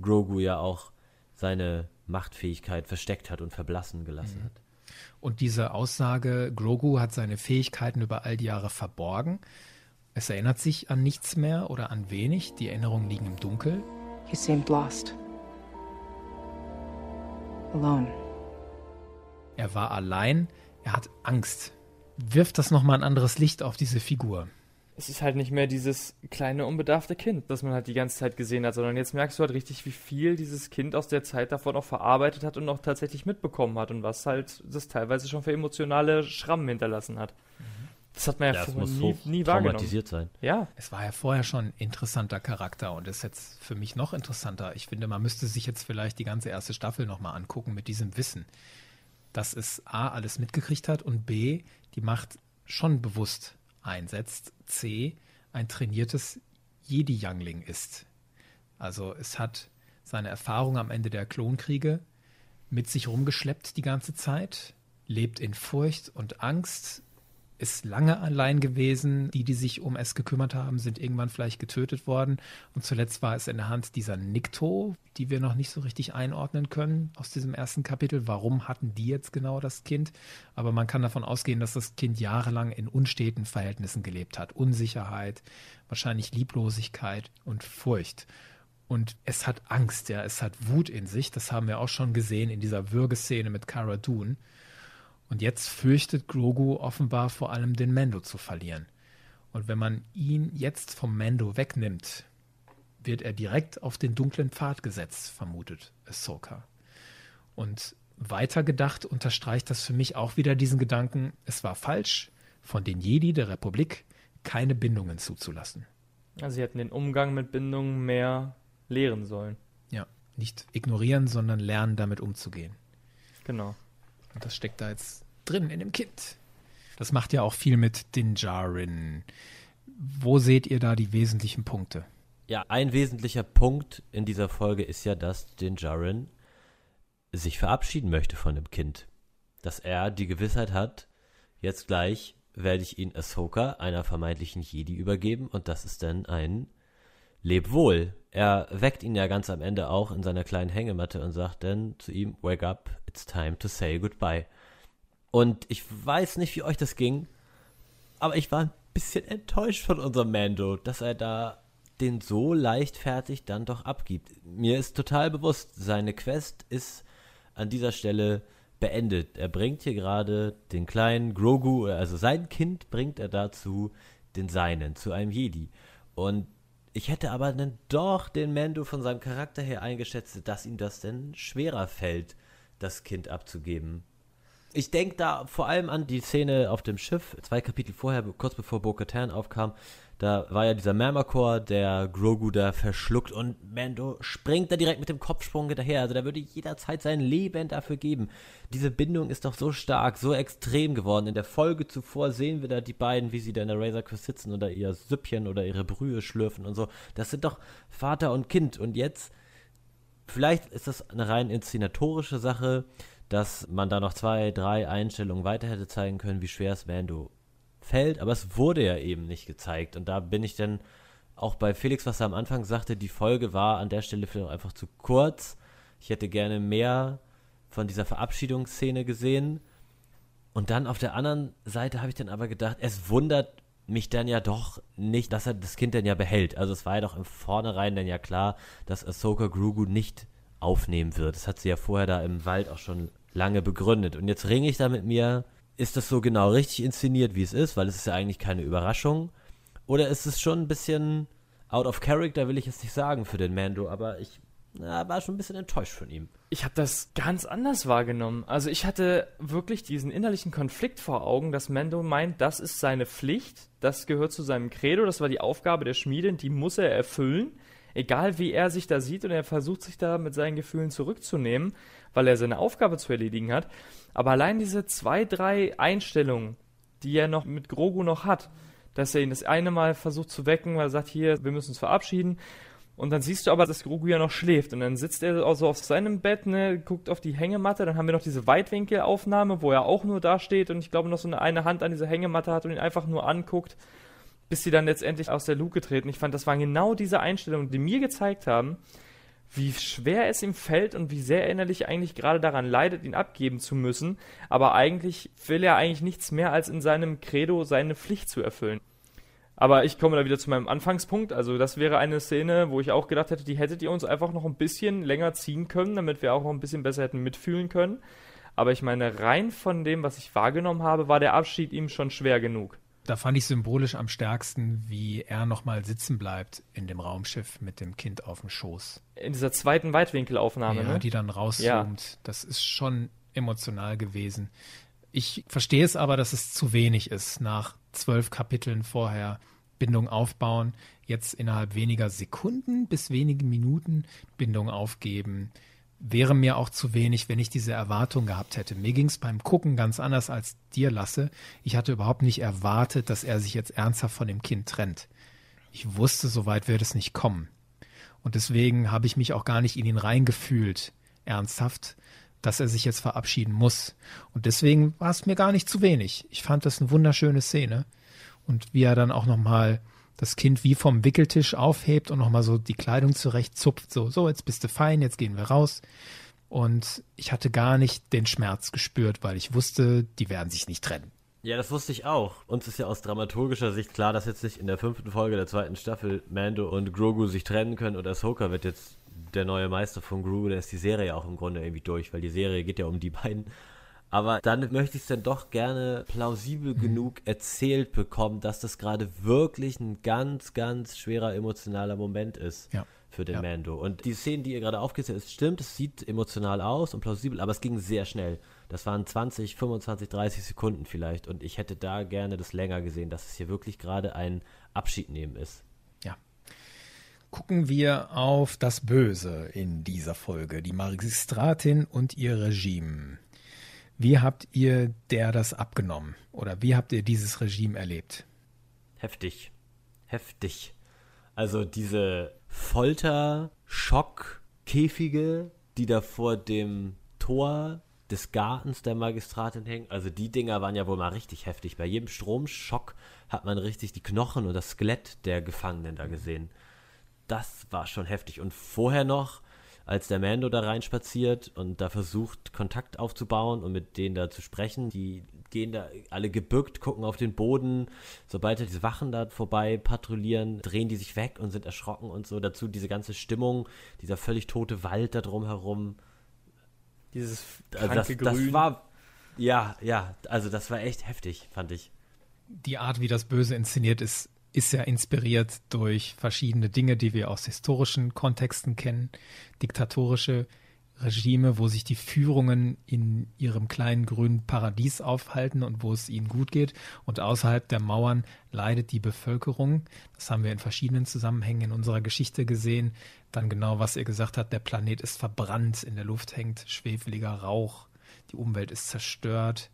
Grogu ja auch seine Machtfähigkeit versteckt hat und verblassen gelassen mhm. hat. Und diese Aussage, Grogu hat seine Fähigkeiten über all die Jahre verborgen. Es erinnert sich an nichts mehr oder an wenig. Die Erinnerungen liegen im Dunkel. He seemed lost. Alone. Er war allein. Er hat Angst. Wirft das nochmal ein anderes Licht auf diese Figur. Es ist halt nicht mehr dieses kleine, unbedarfte Kind, das man halt die ganze Zeit gesehen hat, sondern jetzt merkst du halt richtig, wie viel dieses Kind aus der Zeit davor noch verarbeitet hat und noch tatsächlich mitbekommen hat und was halt das teilweise schon für emotionale Schrammen hinterlassen hat. Das hat man ja, Das vorher muss nie, so nie wahrgenommen. traumatisiert sein. Ja, Es war ja vorher schon ein interessanter Charakter und ist jetzt für mich noch interessanter. Ich finde, man müsste sich jetzt vielleicht die ganze erste Staffel nochmal angucken mit diesem Wissen, dass es A, alles mitgekriegt hat und B, die Macht schon bewusst einsetzt, C, ein trainiertes Jedi-Youngling ist. Also es hat seine Erfahrung am Ende der Klonkriege mit sich rumgeschleppt die ganze Zeit, lebt in Furcht und Angst, ist lange allein gewesen. Die, die sich um es gekümmert haben, sind irgendwann vielleicht getötet worden. Und zuletzt war es in der Hand dieser Nikto, die wir noch nicht so richtig einordnen können aus diesem ersten Kapitel. Warum hatten die jetzt genau das Kind? Aber man kann davon ausgehen, dass das Kind jahrelang in unsteten Verhältnissen gelebt hat. Unsicherheit, wahrscheinlich Lieblosigkeit und Furcht. Und es hat Angst, ja, es hat Wut in sich. Das haben wir auch schon gesehen in dieser Würgeszene mit Cara Dune. Und jetzt fürchtet Grogu offenbar vor allem den Mando zu verlieren. Und wenn man ihn jetzt vom Mando wegnimmt, wird er direkt auf den dunklen Pfad gesetzt, vermutet Ahsoka. Und weiter gedacht unterstreicht das für mich auch wieder diesen Gedanken, es war falsch, von den Jedi der Republik keine Bindungen zuzulassen. also sie hätten den Umgang mit Bindungen mehr lehren sollen. Ja, nicht ignorieren, sondern lernen, damit umzugehen. Genau. Und das steckt da jetzt drin in dem Kind. Das macht ja auch viel mit Din Djarin. Wo seht ihr da die wesentlichen Punkte? Ja, ein wesentlicher Punkt in dieser Folge ist ja, dass Din Djarin sich verabschieden möchte von dem Kind. Dass er die Gewissheit hat, jetzt gleich werde ich ihn Ahsoka, einer vermeintlichen Jedi, übergeben und das ist dann ein Lebwohl. Er weckt ihn ja ganz am Ende auch in seiner kleinen Hängematte und sagt dann zu ihm, Wake up, it's time to say goodbye. Und ich weiß nicht, wie euch das ging, aber ich war ein bisschen enttäuscht von unserem Mando, dass er da den so leichtfertig dann doch abgibt. Mir ist total bewusst, seine Quest ist an dieser Stelle beendet. Er bringt hier gerade den kleinen Grogu, also sein Kind bringt er dazu, den seinen, zu einem Jedi. Und ich hätte aber dann doch den Mando von seinem Charakter her eingeschätzt, dass ihm das denn schwerer fällt, das Kind abzugeben. Ich denke da vor allem an die Szene auf dem Schiff, zwei Kapitel vorher, kurz bevor Bo-Katan aufkam. Da war ja dieser Mermakor, der Grogu da verschluckt und Mando springt da direkt mit dem Kopfsprung hinterher. Also da würde jederzeit sein Leben dafür geben. Diese Bindung ist doch so stark, so extrem geworden. In der Folge zuvor sehen wir da die beiden, wie sie da in der Razor Quest sitzen oder ihr Süppchen oder ihre Brühe schlürfen und so. Das sind doch Vater und Kind. Und jetzt, vielleicht ist das eine rein inszenatorische Sache, dass man da noch zwei, drei Einstellungen weiter hätte zeigen können, wie schwer es Mando fällt, aber es wurde ja eben nicht gezeigt. Und da bin ich dann auch bei Felix, was er am Anfang sagte, die Folge war an der Stelle vielleicht einfach zu kurz. Ich hätte gerne mehr von dieser Verabschiedungsszene gesehen. Und dann auf der anderen Seite habe ich dann aber gedacht, es wundert mich dann ja doch nicht, dass er das Kind dann ja behält. Also es war ja doch im Vornherein dann ja klar, dass Ahsoka Grogu nicht aufnehmen wird. Das hat sie ja vorher da im Wald auch schon lange begründet. Und jetzt ringe ich da mit mir, ist das so genau richtig inszeniert, wie es ist, weil es ist ja eigentlich keine Überraschung. Oder ist es schon ein bisschen out of character, will ich jetzt nicht sagen für den Mando, aber ich na, war schon ein bisschen enttäuscht von ihm. Ich habe das ganz anders wahrgenommen. Also ich hatte wirklich diesen innerlichen Konflikt vor Augen, dass Mando meint, das ist seine Pflicht, das gehört zu seinem Credo, das war die Aufgabe der Schmiedin, die muss er erfüllen, egal wie er sich da sieht und er versucht sich da mit seinen Gefühlen zurückzunehmen, weil er seine Aufgabe zu erledigen hat. Aber allein diese zwei, drei Einstellungen, die er noch mit Grogu noch hat, dass er ihn das eine Mal versucht zu wecken, weil er sagt, hier, wir müssen uns verabschieden. Und dann siehst du aber, dass Grogu ja noch schläft. Und dann sitzt er also auf seinem Bett, ne, guckt auf die Hängematte. Dann haben wir noch diese Weitwinkelaufnahme, wo er auch nur da steht und ich glaube noch so eine, eine Hand an dieser Hängematte hat und ihn einfach nur anguckt, bis sie dann letztendlich aus der Luke treten. Ich fand, das waren genau diese Einstellungen, die mir gezeigt haben, wie schwer es ihm fällt und wie sehr er innerlich eigentlich gerade daran leidet, ihn abgeben zu müssen. Aber eigentlich will er eigentlich nichts mehr, als in seinem Credo seine Pflicht zu erfüllen. Aber ich komme da wieder zu meinem Anfangspunkt. Also, das wäre eine Szene, wo ich auch gedacht hätte, die hättet ihr uns einfach noch ein bisschen länger ziehen können, damit wir auch noch ein bisschen besser hätten mitfühlen können. Aber ich meine, rein von dem, was ich wahrgenommen habe, war der Abschied ihm schon schwer genug. Da fand ich symbolisch am stärksten, wie er nochmal sitzen bleibt in dem Raumschiff mit dem Kind auf dem Schoß. In dieser zweiten Weitwinkelaufnahme, ja, ne? die dann rauszoomt. Ja. Das ist schon emotional gewesen. Ich verstehe es aber, dass es zu wenig ist, nach zwölf Kapiteln vorher Bindung aufbauen, jetzt innerhalb weniger Sekunden bis wenigen Minuten Bindung aufgeben. Wäre mir auch zu wenig, wenn ich diese Erwartung gehabt hätte. Mir ging es beim Gucken ganz anders als dir, Lasse. Ich hatte überhaupt nicht erwartet, dass er sich jetzt ernsthaft von dem Kind trennt. Ich wusste, so weit wird es nicht kommen. Und deswegen habe ich mich auch gar nicht in ihn reingefühlt, ernsthaft, dass er sich jetzt verabschieden muss. Und deswegen war es mir gar nicht zu wenig. Ich fand das eine wunderschöne Szene. Und wie er dann auch nochmal das Kind wie vom Wickeltisch aufhebt und nochmal so die Kleidung zurechtzupft, so, so, jetzt bist du fein, jetzt gehen wir raus. Und ich hatte gar nicht den Schmerz gespürt, weil ich wusste, die werden sich nicht trennen. Ja, das wusste ich auch. Uns ist ja aus dramaturgischer Sicht klar, dass jetzt nicht in der fünften Folge der zweiten Staffel Mando und Grogu sich trennen können und Ahsoka wird jetzt der neue Meister von Grogu. Da ist die Serie auch im Grunde irgendwie durch, weil die Serie geht ja um die beiden. Aber dann möchte ich es dann doch gerne plausibel genug erzählt bekommen, dass das gerade wirklich ein ganz, ganz schwerer emotionaler Moment ist Ja. für den Ja. Mando. Und die Szenen, die ihr gerade aufgezählt habt, stimmt, es sieht emotional aus und plausibel, aber es ging sehr schnell. Das waren 20, 25, 30 Sekunden vielleicht. Und ich hätte da gerne das länger gesehen, dass es hier wirklich gerade ein Abschied nehmen ist. Ja. Gucken wir auf das Böse in dieser Folge, die Magistratin und ihr Regime. Wie habt ihr der das abgenommen? Oder wie habt ihr dieses Regime erlebt? Heftig. Heftig. Also diese Folter, Schock, Käfige, die da vor dem Tor des Gartens der Magistratin hängen. Also die Dinger waren ja wohl mal richtig heftig. Bei jedem Stromschock hat man richtig die Knochen und das Skelett der Gefangenen da gesehen. Das war schon heftig. Und vorher noch, als der Mando da reinspaziert und da versucht, Kontakt aufzubauen und mit denen da zu sprechen, die gehen da alle gebückt, gucken auf den Boden. Sobald diese Wachen da vorbei patrouillieren, drehen die sich weg und sind erschrocken und so. Dazu diese ganze Stimmung, dieser völlig tote Wald da drumherum. Dieses Also das, kranke das Grün. war, ja, ja, also das war echt heftig, fand ich. Die Art, wie das Böse inszeniert ist, ist ja inspiriert durch verschiedene Dinge, die wir aus historischen Kontexten kennen. Diktatorische Regime, wo sich die Führungen in ihrem kleinen grünen Paradies aufhalten und wo es ihnen gut geht. Und außerhalb der Mauern leidet die Bevölkerung. Das haben wir in verschiedenen Zusammenhängen in unserer Geschichte gesehen. Dann genau, was ihr gesagt habt, der Planet ist verbrannt, in der Luft hängt schwefeliger Rauch, die Umwelt ist zerstört.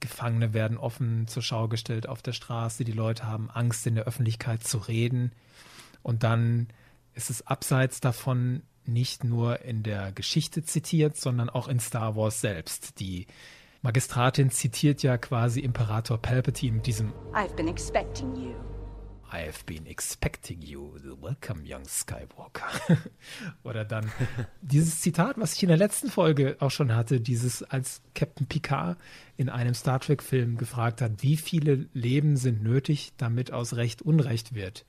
Gefangene werden offen zur Schau gestellt auf der Straße. Die Leute haben Angst, in der Öffentlichkeit zu reden. Und dann ist es abseits davon nicht nur in der Geschichte zitiert, sondern auch in Star Wars selbst. Die Magistratin zitiert ja quasi Imperator Palpatine mit diesem I've been expecting you. I have been expecting you. Welcome, young Skywalker. Oder dann dieses Zitat, was ich in der letzten Folge auch schon hatte, dieses als Captain Picard in einem Star Trek-Film gefragt hat, wie viele Leben sind nötig, damit aus Recht Unrecht wird.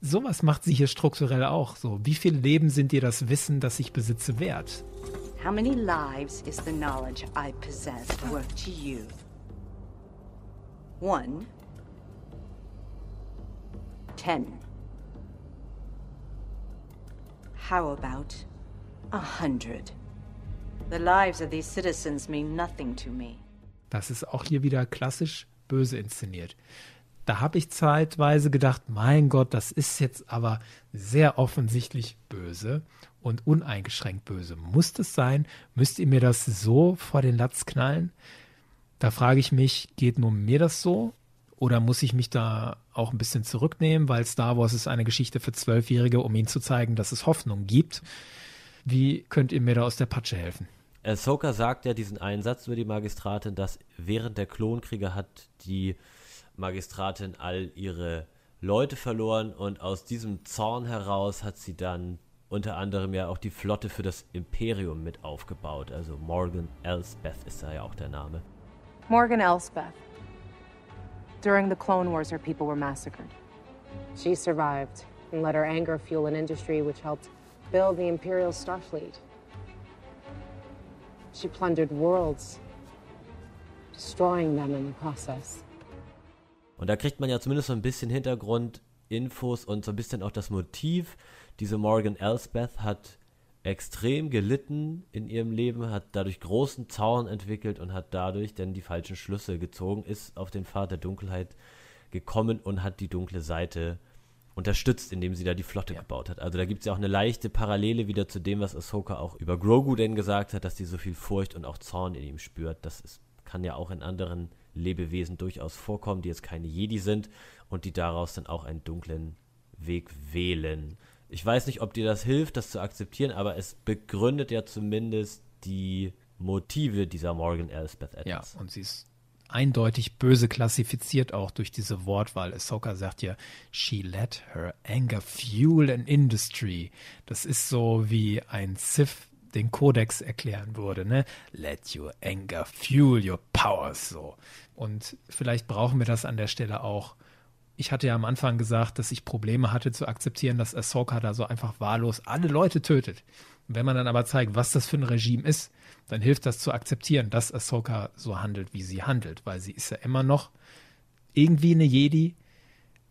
Sowas macht sie hier strukturell auch so. Wie viele Leben sind dir das Wissen, das ich besitze, wert? How many lives is the knowledge I possess worth to you? One. Ten. How about a hundred? The lives of these citizens mean nothing to me. Das ist auch hier wieder klassisch böse inszeniert. Da habe ich zeitweise gedacht, mein Gott, das ist jetzt aber sehr offensichtlich böse und uneingeschränkt böse. Muss das sein? Müsst ihr mir das so vor den Latz knallen? Da frage ich mich, geht nur mir das so? Oder muss ich mich da auch ein bisschen zurücknehmen, weil Star Wars ist eine Geschichte für Zwölfjährige, um ihnen zu zeigen, dass es Hoffnung gibt? Wie könnt ihr mir da aus der Patsche helfen? Ahsoka sagt ja diesen einen Satz über die Magistratin, dass während der Klonkriege hat die Magistratin all ihre Leute verloren und aus diesem Zorn heraus hat sie dann unter anderem ja auch die Flotte für das Imperium mit aufgebaut. Also Morgan Elsbeth ist da ja auch der Name. Morgan Elspeth. During the Clone Wars, her people were massacred. She survived and let her anger fuel an industry which helped build the Imperial Starfleet. She plundered worlds, destroying them in the process. Und da kriegt man ja zumindest so ein bisschen Hintergrundinfos und so ein bisschen auch das Motiv. Diese Morgan Elsbeth hat extrem gelitten in ihrem Leben, hat dadurch großen Zorn entwickelt und hat dadurch dann die falschen Schlüsse gezogen, ist auf den Pfad der Dunkelheit gekommen und hat die dunkle Seite unterstützt, indem sie da die Flotte ja. gebaut hat. Also da gibt es ja auch eine leichte Parallele wieder zu dem, was Ahsoka auch über Grogu denn gesagt hat, dass sie so viel Furcht und auch Zorn in ihm spürt. Das ist, kann ja auch in anderen Lebewesen durchaus vorkommen, die jetzt keine Jedi sind und die daraus dann auch einen dunklen Weg wählen. Ich weiß nicht, ob dir das hilft, das zu akzeptieren, aber es begründet ja zumindest die Motive dieser Morgan Elsbeth etwas. Ja, und sie ist eindeutig böse klassifiziert auch durch diese Wortwahl. Ahsoka sagt ja, she let her anger fuel an industry. Das ist so wie ein Sith den Kodex erklären würde, ne? Let your anger fuel your powers, so. Und vielleicht brauchen wir das an der Stelle auch. Ich hatte ja am Anfang gesagt, dass ich Probleme hatte zu akzeptieren, dass Ahsoka da so einfach wahllos alle Leute tötet. Wenn man dann aber zeigt, was das für ein Regime ist, dann hilft das zu akzeptieren, dass Ahsoka so handelt, wie sie handelt, weil sie ist ja immer noch irgendwie eine Jedi,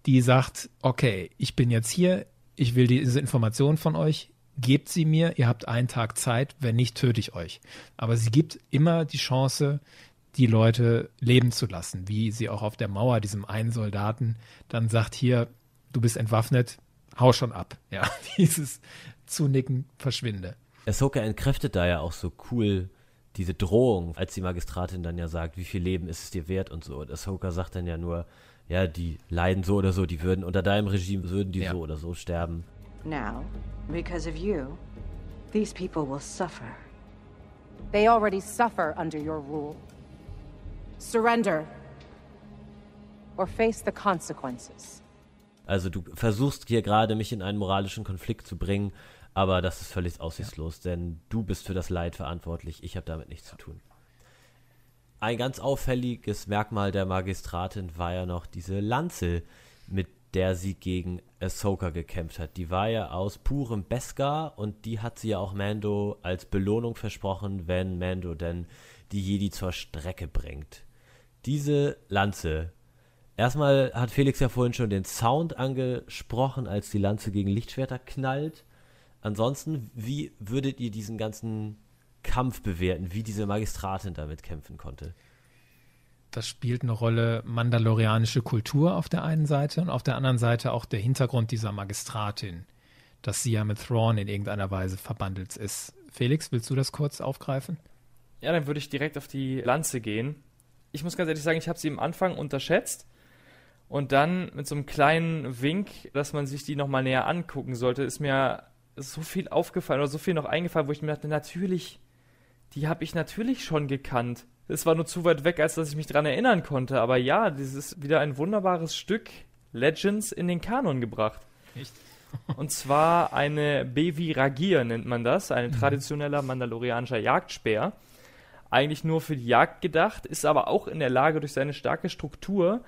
die sagt, okay, ich bin jetzt hier, ich will diese Informationen von euch, gebt sie mir, ihr habt einen Tag Zeit, wenn nicht, töte ich euch. Aber sie gibt immer die Chance, die Leute leben zu lassen, wie sie auch auf der Mauer diesem einen Soldaten dann sagt, hier, du bist entwaffnet, hau schon ab. Ja, dieses Zunicken verschwinde. Ahsoka entkräftet da ja auch so cool diese Drohung, als die Magistratin dann ja sagt, wie viel Leben ist es dir wert und so. Und Ahsoka sagt dann ja nur, ja, die leiden so oder so, die würden unter deinem Regime würden die ja. so oder so sterben. Now, because of you, these people will suffer. They already suffer under your rule. Surrender or face the consequences. Also du versuchst hier gerade mich in einen moralischen Konflikt zu bringen, aber das ist völlig aussichtslos, ja. denn du bist für das Leid verantwortlich, ich habe damit nichts zu tun. Ein ganz auffälliges Merkmal der Magistratin war ja noch diese Lanze, mit der sie gegen Ahsoka gekämpft hat. Die war ja aus purem Beskar und die hat sie ja auch Mando als Belohnung versprochen, wenn Mando denn die Jedi zur Strecke bringt. Diese Lanze, erstmal hat Felix ja vorhin schon den Sound angesprochen, als die Lanze gegen Lichtschwerter knallt. Ansonsten, wie würdet ihr diesen ganzen Kampf bewerten, wie diese Magistratin damit kämpfen konnte? Das spielt eine Rolle mandalorianische Kultur auf der einen Seite und auf der anderen Seite auch der Hintergrund dieser Magistratin, dass sie ja mit Thrawn in irgendeiner Weise verbandelt ist. Felix, willst du das kurz aufgreifen? Ja, dann würde ich direkt auf die Lanze gehen. Ich muss ganz ehrlich sagen, ich habe sie am Anfang unterschätzt und dann mit so einem kleinen Wink, dass man sich die nochmal näher angucken sollte, ist mir so viel aufgefallen oder so viel noch eingefallen, wo ich mir dachte, natürlich, die habe ich natürlich schon gekannt. Es war nur zu weit weg, als dass ich mich daran erinnern konnte. Aber ja, das ist wieder ein wunderbares Stück Legends in den Kanon gebracht. Echt? Und zwar eine Bevi Ragir nennt man das, ein mhm. traditioneller mandalorianischer Jagdspeer. Eigentlich nur für die Jagd gedacht, ist aber auch in der Lage, durch seine starke Struktur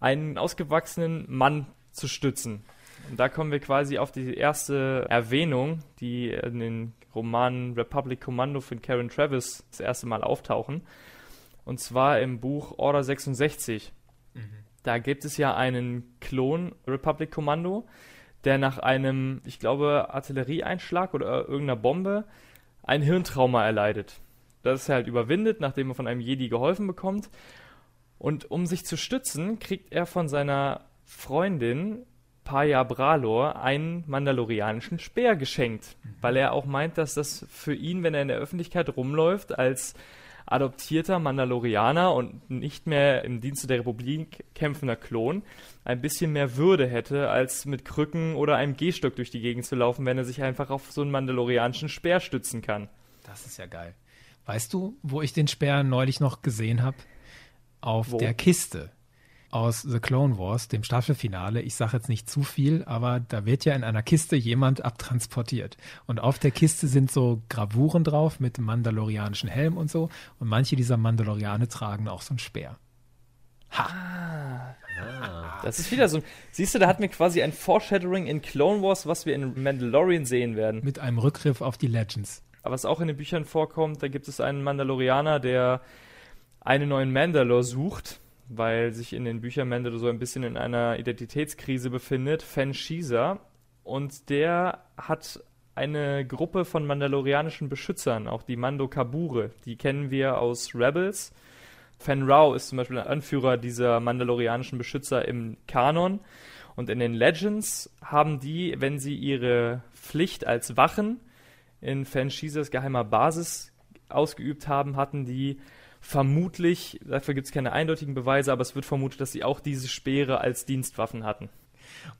einen ausgewachsenen Mann zu stützen. Und da kommen wir quasi auf die erste Erwähnung, die in den Romanen Republic Commando von Karen Travis das erste Mal auftauchen. Und zwar im Buch Order 66. Mhm. Da gibt es ja einen Klon Republic Commando, der nach einem, ich glaube, Artillerieeinschlag oder irgendeiner Bombe ein Hirntrauma erleidet. Das ist halt überwindet, nachdem er von einem Jedi geholfen bekommt. Und um sich zu stützen, kriegt er von seiner Freundin Paya Bralor einen mandalorianischen Speer geschenkt, weil er auch meint, dass das für ihn, wenn er in der Öffentlichkeit rumläuft, als adoptierter Mandalorianer und nicht mehr im Dienste der Republik kämpfender Klon, ein bisschen mehr Würde hätte, als mit Krücken oder einem Gehstock durch die Gegend zu laufen, wenn er sich einfach auf so einen mandalorianischen Speer stützen kann. Das ist ja geil. Weißt du, wo ich den Speer neulich noch gesehen habe? Auf wo? der Kiste aus The Clone Wars, dem Staffelfinale. Ich sage jetzt nicht zu viel, aber da wird ja in einer Kiste jemand abtransportiert. Und auf der Kiste sind so Gravuren drauf mit mandalorianischen Helm und so. Und manche dieser Mandaloriane tragen auch so einen Speer. Ha! Ah. Das ist wieder so. Siehst du, da hat mir quasi ein Foreshadowing in Clone Wars, was wir in Mandalorian sehen werden. Mit einem Rückgriff auf die Legends. Aber was auch in den Büchern vorkommt, da gibt es einen Mandalorianer, der einen neuen Mandalore sucht weil sich in den Büchern Mando so ein bisschen in einer Identitätskrise befindet, Fen Shisa. Und der hat eine Gruppe von mandalorianischen Beschützern, auch die Mando Kabure. Die kennen wir aus Rebels. Fen Rao ist zum Beispiel ein Anführer dieser mandalorianischen Beschützer im Kanon. Und in den Legends haben die, wenn sie ihre Pflicht als Wachen in Fen Shisas geheimer Basis ausgeübt haben, hatten die vermutlich, dafür gibt es keine eindeutigen Beweise, aber es wird vermutet, dass sie auch diese Speere als Dienstwaffen hatten.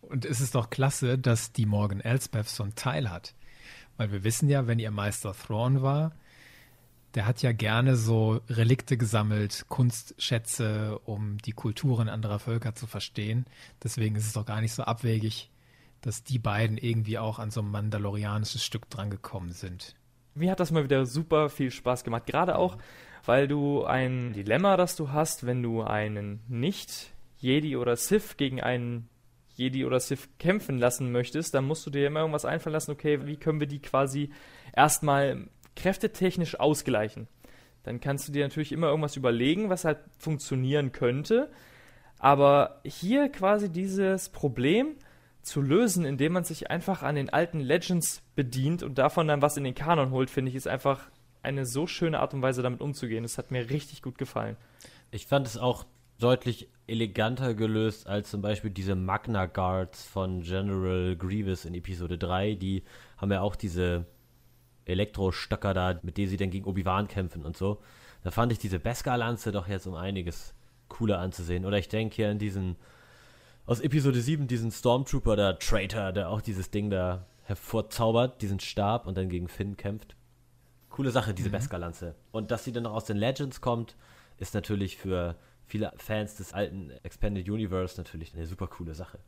Und es ist doch klasse, dass die Morgan Elsbeth so einen Teil hat. Weil wir wissen ja, wenn ihr Meister Thrawn war, der hat ja gerne so Relikte gesammelt, Kunstschätze, um die Kulturen anderer Völker zu verstehen. Deswegen ist es doch gar nicht so abwegig, dass die beiden irgendwie auch an so ein mandalorianisches Stück drangekommen sind. Mir hat das mal wieder super viel Spaß gemacht. Gerade auch, weil du ein Dilemma, das du hast, wenn du einen Nicht-Jedi oder Sith gegen einen Jedi oder Sith kämpfen lassen möchtest, dann musst du dir immer irgendwas einfallen lassen, okay, wie können wir die quasi erstmal kräftetechnisch ausgleichen? Dann kannst du dir natürlich immer irgendwas überlegen, was halt funktionieren könnte. Aber hier quasi dieses Problem zu lösen, indem man sich einfach an den alten Legends bedient und davon dann was in den Kanon holt, finde ich, ist einfach eine so schöne Art und Weise, damit umzugehen. Das hat mir richtig gut gefallen. Ich fand es auch deutlich eleganter gelöst als zum Beispiel diese Magna Guards von General Grievous in Episode 3. Die haben ja auch diese Elektrostöcker da, mit denen sie dann gegen Obi-Wan kämpfen und so. Da fand ich diese Beskar-Lanze doch jetzt um einiges cooler anzusehen. Oder ich denke hier an diesen aus Episode 7, diesen Stormtrooper, der Traitor, der auch dieses Ding da hervorzaubert, diesen Stab und dann gegen Finn kämpft. Coole Sache, diese mhm. Beskar-Lanze. Und dass sie dann noch aus den Legends kommt, ist natürlich für viele Fans des alten Expanded Universe natürlich eine super coole Sache.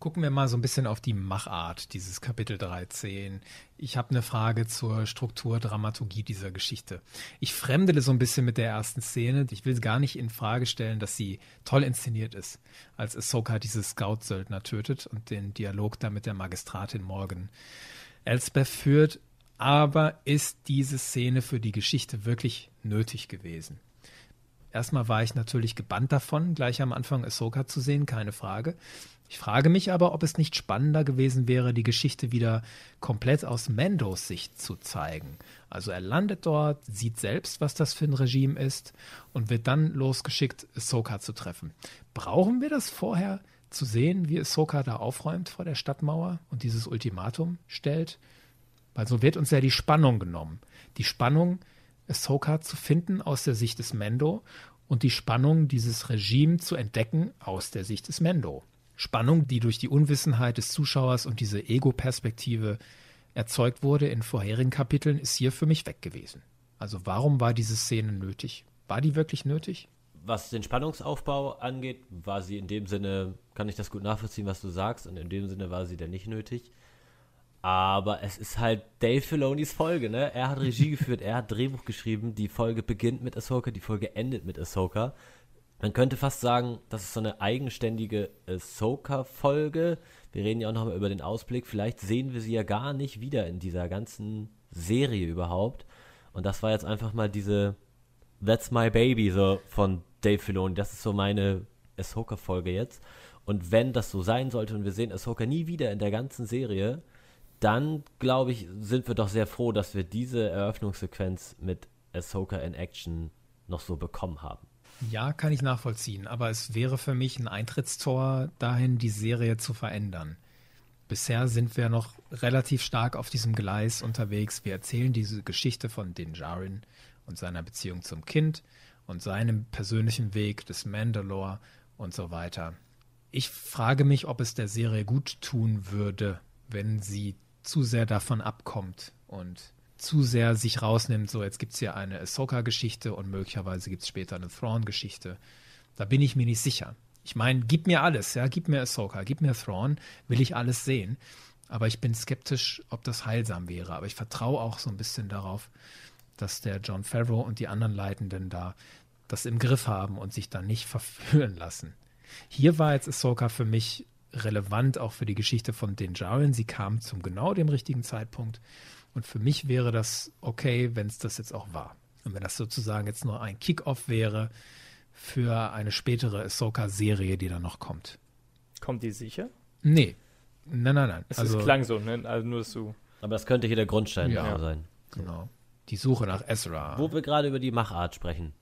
Gucken wir mal so ein bisschen auf die Machart dieses Kapitel 13. Ich habe eine Frage zur Struktur, Dramaturgie dieser Geschichte. Ich fremdele so ein bisschen mit der ersten Szene. Ich will gar nicht in Frage stellen, dass sie toll inszeniert ist, als Ahsoka diese Scout-Söldner tötet und den Dialog da mit der Magistratin Morgan Elsbeth führt. Aber ist diese Szene für die Geschichte wirklich nötig gewesen? Erstmal war ich natürlich gebannt davon, gleich am Anfang Ahsoka zu sehen, keine Frage. Ich frage mich aber, ob es nicht spannender gewesen wäre, die Geschichte wieder komplett aus Mandos Sicht zu zeigen. Also er landet dort, sieht selbst, was das für ein Regime ist und wird dann losgeschickt, Ahsoka zu treffen. Brauchen wir das vorher zu sehen, wie Ahsoka da aufräumt vor der Stadtmauer und dieses Ultimatum stellt? Weil so wird uns ja die Spannung genommen. Die Spannung, Ahsoka zu finden aus der Sicht des Mendo und die Spannung, dieses Regime zu entdecken aus der Sicht des Mendo. Spannung, die durch die Unwissenheit des Zuschauers und diese Ego-Perspektive erzeugt wurde in vorherigen Kapiteln, ist hier für mich weg gewesen. Also warum war diese Szene nötig? War die wirklich nötig? Was den Spannungsaufbau angeht, war sie in dem Sinne, kann ich das gut nachvollziehen, was du sagst, und in dem Sinne war sie dann nicht nötig. Aber es ist halt Dave Filonis Folge, ne? Er hat Regie geführt, er hat Drehbuch geschrieben. Die Folge beginnt mit Ahsoka, die Folge endet mit Ahsoka. Man könnte fast sagen, das ist so eine eigenständige Ahsoka-Folge. Wir reden ja auch nochmal über den Ausblick. Vielleicht sehen wir sie ja gar nicht wieder in dieser ganzen Serie überhaupt. Und das war jetzt einfach mal diese That's My Baby so von Dave Filoni. Das ist so meine Ahsoka-Folge jetzt. Und wenn das so sein sollte und wir sehen Ahsoka nie wieder in der ganzen Serie, dann glaube ich, sind wir doch sehr froh, dass wir diese Eröffnungssequenz mit Ahsoka in Action noch so bekommen haben. Ja, kann ich nachvollziehen, aber es wäre für mich ein Eintrittstor dahin, die Serie zu verändern. Bisher sind wir noch relativ stark auf diesem Gleis unterwegs. Wir erzählen diese Geschichte von Din Djarin und seiner Beziehung zum Kind und seinem persönlichen Weg des Mandalore und so weiter. Ich frage mich, ob es der Serie gut tun würde, wenn sie zu sehr davon abkommt und zu sehr sich rausnimmt, so jetzt gibt es hier eine Ahsoka-Geschichte und möglicherweise gibt es später eine Thrawn-Geschichte. Da bin ich mir nicht sicher. Ich meine, gib mir alles, ja, gib mir Ahsoka, gib mir Thrawn, will ich alles sehen. Aber ich bin skeptisch, ob das heilsam wäre. Aber ich vertraue auch so ein bisschen darauf, dass der John Favreau und die anderen Leitenden da das im Griff haben und sich da nicht verführen lassen. Hier war jetzt Ahsoka für mich relevant auch für die Geschichte von Din Djarin. Sie kam zum genau dem richtigen Zeitpunkt. Und für mich wäre das okay, wenn es das jetzt auch war. Und wenn das sozusagen jetzt nur ein Kickoff wäre für eine spätere Ahsoka-Serie, die dann noch kommt. Kommt die sicher? Nee. Nein, nein, nein. Es, also, klang so, ne? Also nur, du. Aber das könnte hier der Grundstein Ja. dafür sein. Genau. Die Suche nach Ezra. Wo wir gerade über die Machart sprechen.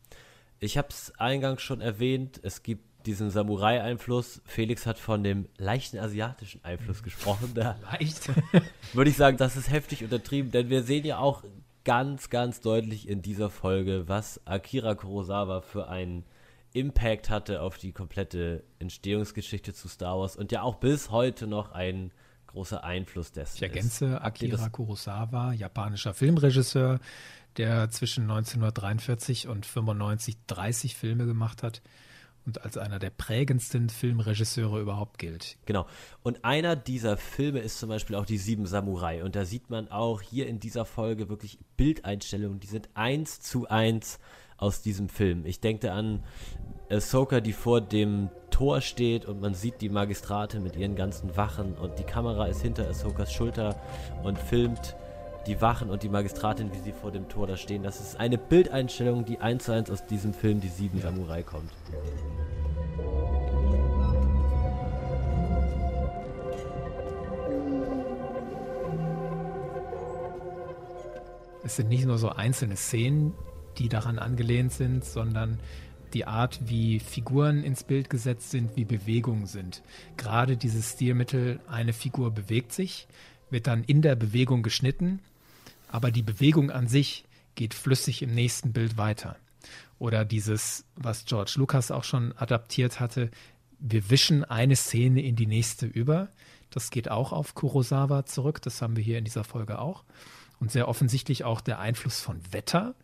Ich habe es eingangs schon erwähnt, es gibt diesen Samurai-Einfluss. Felix hat von dem leichten asiatischen Einfluss gesprochen. Da Leicht. würde ich sagen, das ist heftig untertrieben, denn wir sehen ja auch ganz, ganz deutlich in dieser Folge, was Akira Kurosawa für einen Impact hatte auf die komplette Entstehungsgeschichte zu Star Wars und ja auch bis heute noch ein großer Einfluss dessen Ich ergänze, Akira Kurosawa, japanischer Filmregisseur, der zwischen 1943 und 95 30 Filme gemacht hat und als einer der prägendsten Filmregisseure überhaupt gilt. Genau. Und einer dieser Filme ist zum Beispiel auch die Sieben Samurai. Und da sieht man auch hier in dieser Folge wirklich Bildeinstellungen, die sind eins zu eins aus diesem Film. Ich denke an Ahsoka, die vor dem Tor steht und man sieht die Magistrate mit ihren ganzen Wachen und die Kamera ist hinter Ahsokas Schulter und filmt die Wachen und die Magistratin, wie sie vor dem Tor da stehen. Das ist eine Bildeinstellung, die eins zu eins aus diesem Film Die Sieben Samurai kommt. Es sind nicht nur so einzelne Szenen, die daran angelehnt sind, sondern die Art, wie Figuren ins Bild gesetzt sind, wie Bewegungen sind. Gerade dieses Stilmittel, eine Figur bewegt sich, wird dann in der Bewegung geschnitten, aber die Bewegung an sich geht flüssig im nächsten Bild weiter. Oder dieses, was George Lucas auch schon adaptiert hatte, wir wischen eine Szene in die nächste über. Das geht auch auf Kurosawa zurück, das haben wir hier in dieser Folge auch. Und sehr offensichtlich auch der Einfluss von Wetter.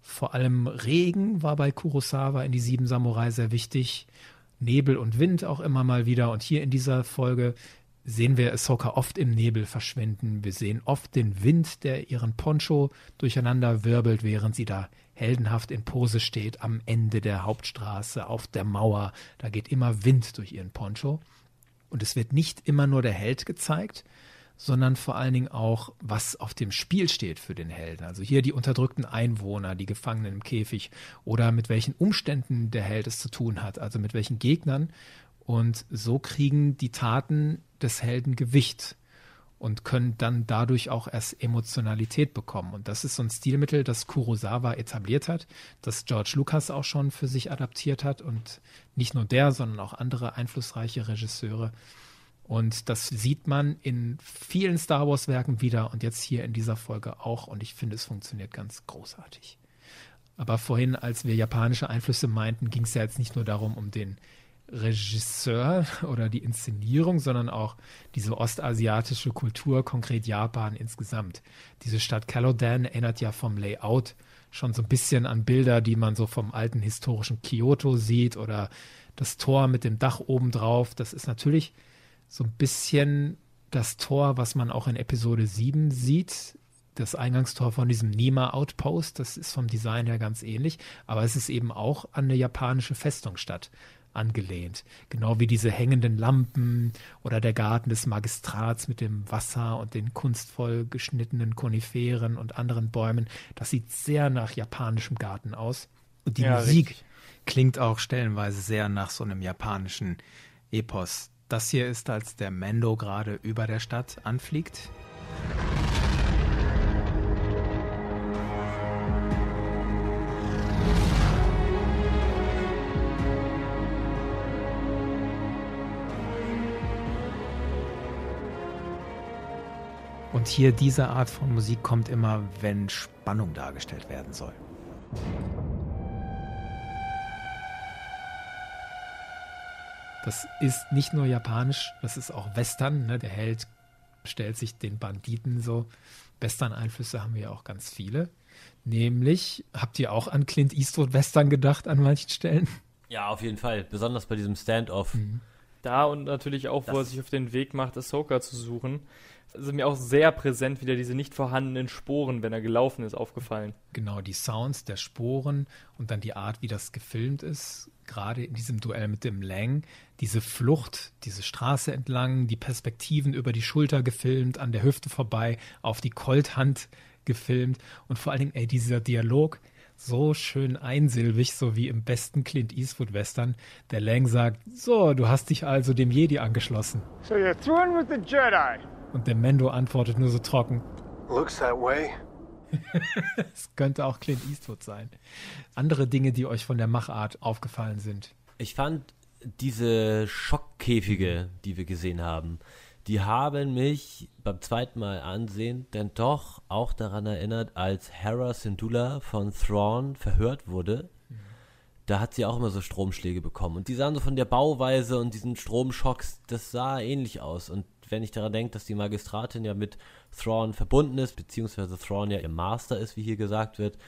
Vor allem Regen war bei Kurosawa in die Sieben Samurai sehr wichtig. Nebel und Wind auch immer mal wieder. Und hier in dieser Folge sehen wir Ahsoka oft im Nebel verschwinden. Wir sehen oft den Wind, der ihren Poncho durcheinander wirbelt, während sie da heldenhaft in Pose steht am Ende der Hauptstraße, auf der Mauer. Da geht immer Wind durch ihren Poncho. Und es wird nicht immer nur der Held gezeigt, sondern vor allen Dingen auch, was auf dem Spiel steht für den Helden. Also hier die unterdrückten Einwohner, die Gefangenen im Käfig oder mit welchen Umständen der Held es zu tun hat, also mit welchen Gegnern. Und so kriegen die Taten des Helden Gewicht und können dann dadurch auch erst Emotionalität bekommen. Und das ist so ein Stilmittel, das Kurosawa etabliert hat, das George Lucas auch schon für sich adaptiert hat und nicht nur der, sondern auch andere einflussreiche Regisseure. Und das sieht man in vielen Star Wars-Werken wieder und jetzt hier in dieser Folge auch. Und ich finde, es funktioniert ganz großartig. Aber vorhin, als wir japanische Einflüsse meinten, ging es ja jetzt nicht nur darum, um den Regisseur oder die Inszenierung, sondern auch diese ostasiatische Kultur, konkret Japan insgesamt. Diese Stadt Calodan erinnert ja vom Layout schon so ein bisschen an Bilder, die man so vom alten historischen Kyoto sieht oder das Tor mit dem Dach oben drauf. Das ist natürlich so ein bisschen das Tor, was man auch in Episode 7 sieht. Das Eingangstor von diesem Nima Outpost, das ist vom Design her ganz ähnlich, aber es ist eben auch an eine japanische Festungsstadt angelehnt. Genau wie diese hängenden Lampen oder der Garten des Magistrats mit dem Wasser und den kunstvoll geschnittenen Koniferen und anderen Bäumen. Das sieht sehr nach japanischem Garten aus. Und die Ja, Musik richtig. klingt auch stellenweise sehr nach so einem japanischen Epos. Das hier ist, als der Mando gerade über der Stadt anfliegt. Und hier diese Art von Musik kommt immer, wenn Spannung dargestellt werden soll. Das ist nicht nur japanisch, das ist auch Western. Ne? Der Held stellt sich den Banditen so. Western-Einflüsse haben wir ja auch ganz viele. Nämlich, habt ihr auch an Clint Eastwood Western gedacht an manchen Stellen? Ja, auf jeden Fall. Besonders bei diesem Standoff. Da und natürlich auch, wo er Das- sich auf den Weg macht, Ahsoka zu suchen. Also mir auch sehr präsent wieder diese nicht vorhandenen Sporen, wenn er gelaufen ist, aufgefallen. Genau, die Sounds der Sporen und dann die Art, wie das gefilmt ist, gerade in diesem Duell mit dem Lang, diese Flucht, diese Straße entlang, die Perspektiven über die Schulter gefilmt, an der Hüfte vorbei, auf die Colthand gefilmt und vor allen Dingen, ey, dieser Dialog so schön einsilbig, so wie im besten Clint Eastwood Western. Der Lang sagt, so, du hast dich also dem Jedi angeschlossen. So you're through with the Jedi? Und der Mendo antwortet nur so trocken, Looks that way. es könnte auch Clint Eastwood sein. Andere Dinge, die euch von der Machart aufgefallen sind. Ich fand diese Schockkäfige, die wir gesehen haben, die haben mich beim zweiten Mal ansehen denn doch auch daran erinnert, als Hera Syndulla von Thrawn verhört wurde. Da hat sie auch immer so Stromschläge bekommen. Und die sahen so von der Bauweise und diesen Stromschocks, das sah ähnlich aus. Und wenn ich daran denke, dass die Magistratin ja mit Thrawn verbunden ist, beziehungsweise Thrawn ja ihr Master ist, wie hier gesagt wird,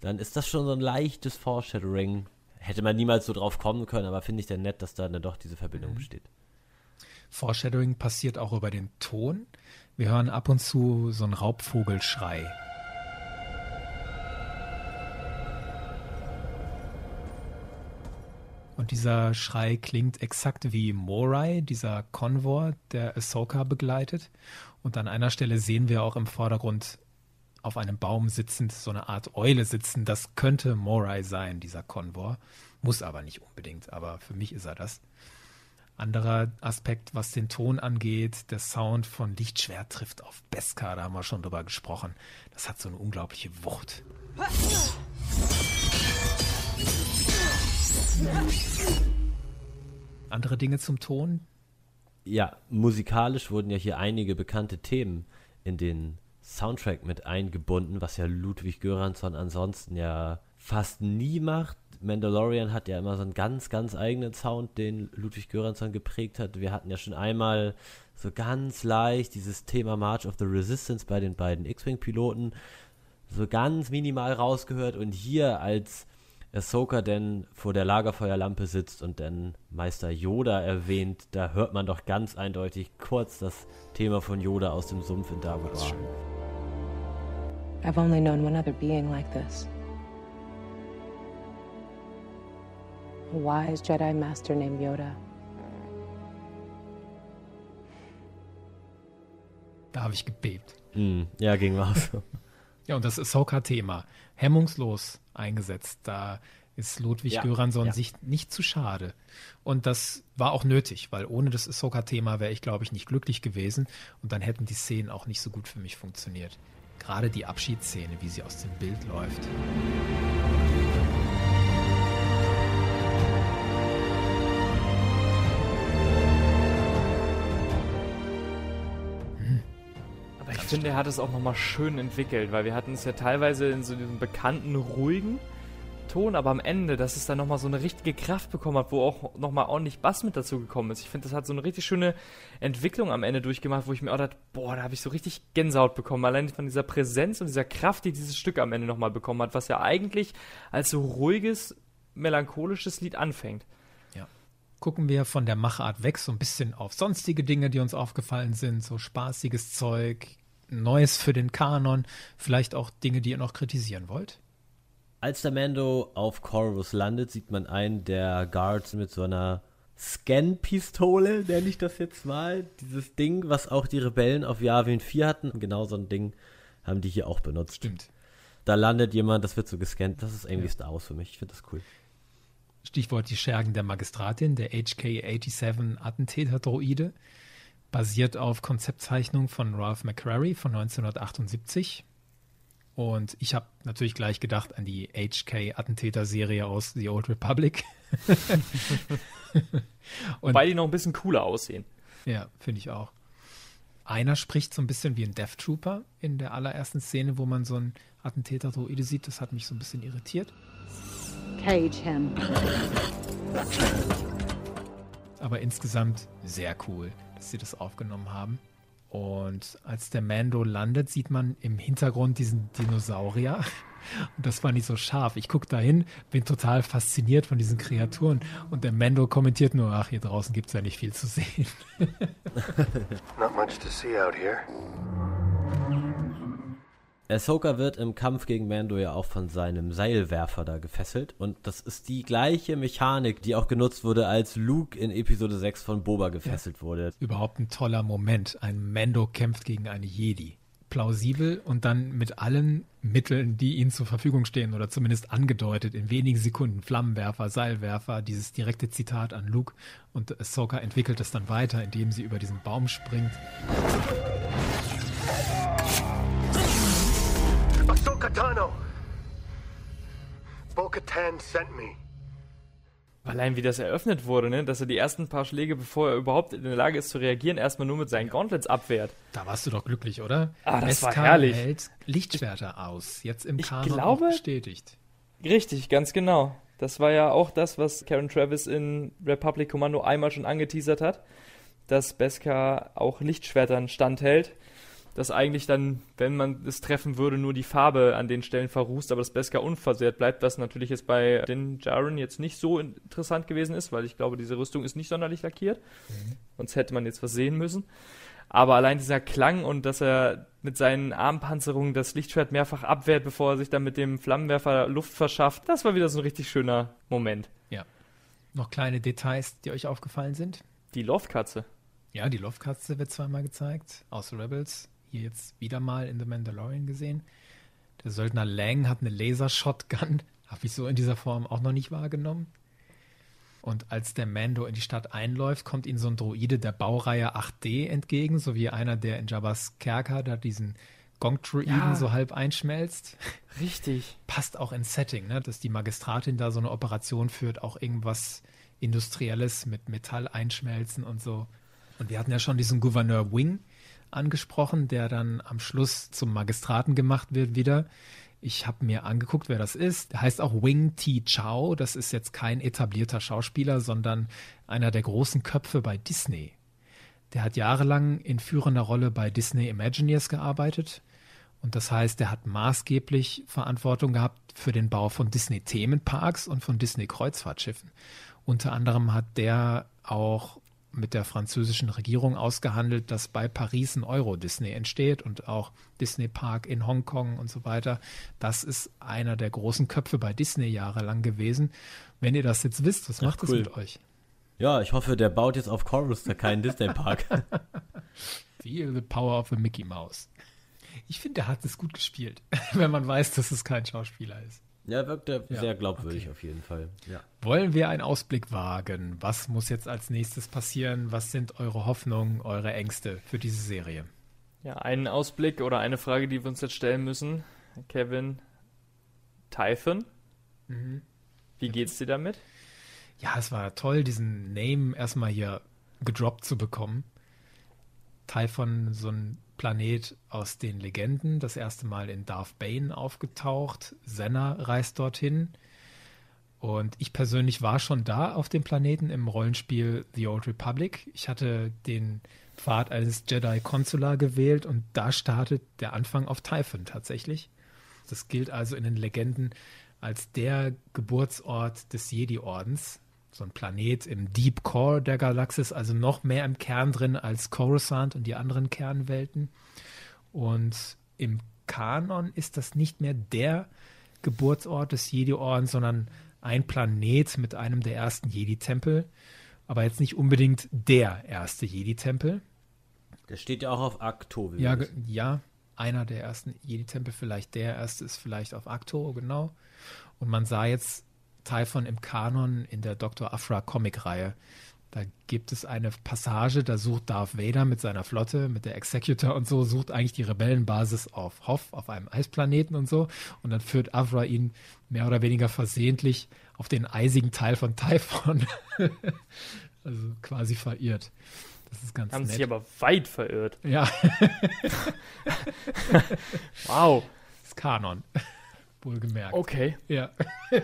dann ist das schon so ein leichtes Foreshadowing. Hätte man niemals so drauf kommen können, aber finde ich dann nett, dass da dann doch diese Verbindung besteht. Foreshadowing passiert auch über den Ton. Wir hören ab und zu so einen Raubvogelschrei. Und dieser Schrei klingt exakt wie Morai, dieser Konvoi, der Ahsoka begleitet. Und an einer Stelle sehen wir auch im Vordergrund auf einem Baum sitzend, so eine Art Eule sitzen. Das könnte Morai sein, dieser Konvoi. Muss aber nicht unbedingt, aber für mich ist er das. Anderer Aspekt, was den Ton angeht, der Sound von Lichtschwert trifft auf Beskar, da haben wir schon drüber gesprochen. Das hat so eine unglaubliche Wucht. Andere Dinge zum Ton? Ja, musikalisch wurden ja hier einige bekannte Themen in den Soundtrack mit eingebunden, was ja Ludwig Göransson ansonsten ja fast nie macht. Mandalorian hat ja immer so einen ganz, ganz eigenen Sound, den Ludwig Göransson geprägt hat. Wir hatten ja schon einmal so ganz leicht dieses Thema March of the Resistance bei den beiden X-Wing-Piloten so ganz minimal rausgehört und hier als Ahsoka denn vor der Lagerfeuerlampe sitzt und dann Meister Yoda erwähnt, da hört man doch ganz eindeutig kurz das Thema von Yoda aus dem Sumpf in Dagobah. I've only known one other being like this. A wise Jedi Master named Yoda. Da habe ich gebebt. Mm, ja, ging so. Ja, und das Ahsoka-Thema, hemmungslos eingesetzt. Da ist Ludwig Ja, Göransson ja. sich nicht zu schade. Und das war auch nötig, weil ohne das Ahsoka-Thema wäre ich, glaube ich, nicht glücklich gewesen. Und dann hätten die Szenen auch nicht so gut für mich funktioniert. Gerade die Abschiedsszene, wie sie aus dem Bild läuft. Finde, er hat es auch nochmal schön entwickelt, weil wir hatten es ja teilweise in so diesem bekannten, ruhigen Ton, aber am Ende, dass es dann nochmal so eine richtige Kraft bekommen hat, wo auch nochmal ordentlich Bass mit dazu gekommen ist. Ich finde, das hat so eine richtig schöne Entwicklung am Ende durchgemacht, wo ich mir auch dachte, boah, da habe ich so richtig Gänsehaut bekommen. Allein von dieser Präsenz und dieser Kraft, die dieses Stück am Ende nochmal bekommen hat, was ja eigentlich als so ruhiges, melancholisches Lied anfängt. Gucken wir von der Machart weg, so ein bisschen auf sonstige Dinge, die uns aufgefallen sind, so spaßiges Zeug, Neues für den Kanon, vielleicht auch Dinge, die ihr noch kritisieren wollt. Als der Mando auf Corvus landet, sieht man einen der Guards mit so einer Scan-Pistole, nenne ich das jetzt mal. Dieses Ding, was auch die Rebellen auf Yavin 4 hatten. Genau so ein Ding haben die hier auch benutzt. Stimmt. Da landet jemand, das wird so gescannt. Das ist irgendwie Star Wars für mich. Ich finde das cool. Stichwort die Schergen der Magistratin, der HK-87 Attentäter-Droide, basiert auf Konzeptzeichnung von Ralph McCrary von 1978. Und ich habe natürlich gleich gedacht an die HK-Attentäter-Serie aus The Old Republic. Und Wobei die noch ein bisschen cooler aussehen. ja, finde ich auch. Einer spricht so ein bisschen wie ein Death Trooper in der allerersten Szene, wo man so einen Attentäter-Droide sieht. Das hat mich so ein bisschen irritiert. Cage him. aber insgesamt sehr cool, dass sie das aufgenommen haben. Und als der Mando landet, sieht man im Hintergrund diesen Dinosaurier. Und das war nicht so scharf. Ich gucke dahin, bin total fasziniert von diesen Kreaturen. Und der Mando kommentiert nur, ach, hier draußen gibt es ja nicht viel zu sehen. Not much to see out here. Ahsoka wird im Kampf gegen Mando ja auch von seinem Seilwerfer da gefesselt. Und das ist die gleiche Mechanik, die auch genutzt wurde, als Luke in Episode 6 von Boba gefesselt wurde. Überhaupt ein toller Moment. Ein Mando kämpft gegen eine Jedi. plausibel und dann mit allen Mitteln, die ihnen zur Verfügung stehen oder zumindest angedeutet in wenigen Sekunden, Flammenwerfer, Seilwerfer, dieses direkte Zitat an Luke und Ahsoka entwickelt es dann weiter, indem sie über diesen Baum springt. Ahsoka Tano! Bo-Katan sent me. Allein wie das eröffnet wurde, ne? dass er die ersten paar Schläge, bevor er überhaupt in der Lage ist zu reagieren, erstmal nur mit seinen Gauntlets abwehrt. Da warst du doch glücklich, oder? Ah, das war SK herrlich. hält Lichtschwerter aus, jetzt im Ich Kanon glaube- bestätigt. Richtig, ganz genau. Das war ja auch das, was Karen Travis in Republic Commando einmal schon angeteasert hat, dass Beskar auch Lichtschwertern standhält. Dass eigentlich dann, wenn man es treffen würde, nur die Farbe an den Stellen verrußt, aber das Beskar unversehrt bleibt, was natürlich jetzt bei den Jaren jetzt nicht so interessant gewesen ist, weil ich glaube, diese Rüstung ist nicht sonderlich lackiert. Sonst hätte man jetzt was sehen müssen. Aber allein dieser Klang und dass er mit seinen Armpanzerungen das Lichtschwert mehrfach abwehrt, bevor er sich dann mit dem Flammenwerfer Luft verschafft, das war wieder so ein richtig schöner Moment. Ja. Noch kleine Details, die euch aufgefallen sind? Die Loftkatze. Ja, die Loftkatze wird zweimal gezeigt, aus Rebels. Hier jetzt wieder mal in The Mandalorian gesehen. Der Söldner Lang hat eine Laser-Shotgun. Habe ich so in dieser Form auch noch nicht wahrgenommen. Und als der Mando in die Stadt einläuft, kommt ihm so ein Droide der Baureihe 8D entgegen, so wie einer, der in Jabba's Kerker da diesen Gong-Droiden Ja. so halb einschmelzt. Richtig. Passt auch ins Setting, ne? dass die Magistratin da so eine Operation führt, auch irgendwas Industrielles mit Metall einschmelzen und so. Und wir hatten ja schon diesen Gouverneur Wing angesprochen, der dann am Schluss zum Magistraten gemacht wird wieder. Ich habe mir angeguckt, wer das ist. Der heißt auch Wing Ti Chao. Das ist jetzt kein etablierter Schauspieler, sondern einer der großen Köpfe bei Disney. Der hat jahrelang in führender Rolle bei Disney Imagineers gearbeitet. Und das heißt, er hat maßgeblich Verantwortung gehabt für den Bau von Disney Themenparks und von Disney Kreuzfahrtschiffen. Unter anderem hat der auch mit der französischen Regierung ausgehandelt, dass bei Paris ein Euro Disney entsteht und auch Disney Park in Hongkong und so weiter. Das ist einer der großen Köpfe bei Disney jahrelang gewesen. Wenn ihr das jetzt wisst, was macht cool. das mit euch? Ja, ich hoffe, der baut jetzt auf Coruscant keinen Disney-Park. Feel the power of a Mickey Mouse. Ich finde, er hat es gut gespielt, wenn man weiß, dass es kein Schauspieler ist. Ja, wirkt er Ja, sehr glaubwürdig okay. auf jeden Fall. Ja. Wollen wir einen Ausblick wagen? Was muss jetzt als nächstes passieren? Was sind eure Hoffnungen, eure Ängste für diese Serie? Ja, einen Ausblick oder eine Frage, die wir uns jetzt stellen müssen. Kevin, Typhon, wie geht's dir damit? Ja, es war toll, diesen Name erstmal hier gedroppt zu bekommen. Typhon, so ein Planet aus den Legenden, das erste Mal in Darth Bane aufgetaucht. Senna reist dorthin. Und ich persönlich war schon da auf dem Planeten im Rollenspiel The Old Republic. Ich hatte den Pfad eines Jedi Consular gewählt und da startet der Anfang auf Typhon tatsächlich. Das gilt also in den Legenden als der Geburtsort des Jedi-Ordens. So ein Planet im Deep Core der Galaxis, also noch mehr im Kern drin als Coruscant und die anderen Kernwelten. Und im Kanon ist das nicht mehr der Geburtsort des Jedi-Ordens, sondern ein Planet mit einem der ersten Jedi-Tempel. Aber jetzt nicht unbedingt der erste Jedi-Tempel. Der steht ja auch auf Akto. wie Ja, ja, einer der ersten Jedi-Tempel, vielleicht der erste ist vielleicht auf Akto, genau. Und man sah jetzt Typhon im Kanon in der Dr. Afra Comic-Reihe. Da gibt es eine Passage, da sucht Darth Vader mit seiner Flotte, mit der Executor und so, sucht eigentlich die Rebellenbasis auf Hoth, auf einem Eisplaneten und so. Und dann führt Afra ihn mehr oder weniger versehentlich auf den eisigen Teil von Typhon. also quasi verirrt. Das ist ganz Haben nett. sich aber weit verirrt. ja. Wow. ist Kanon. Wohlgemerkt. Okay. Ja.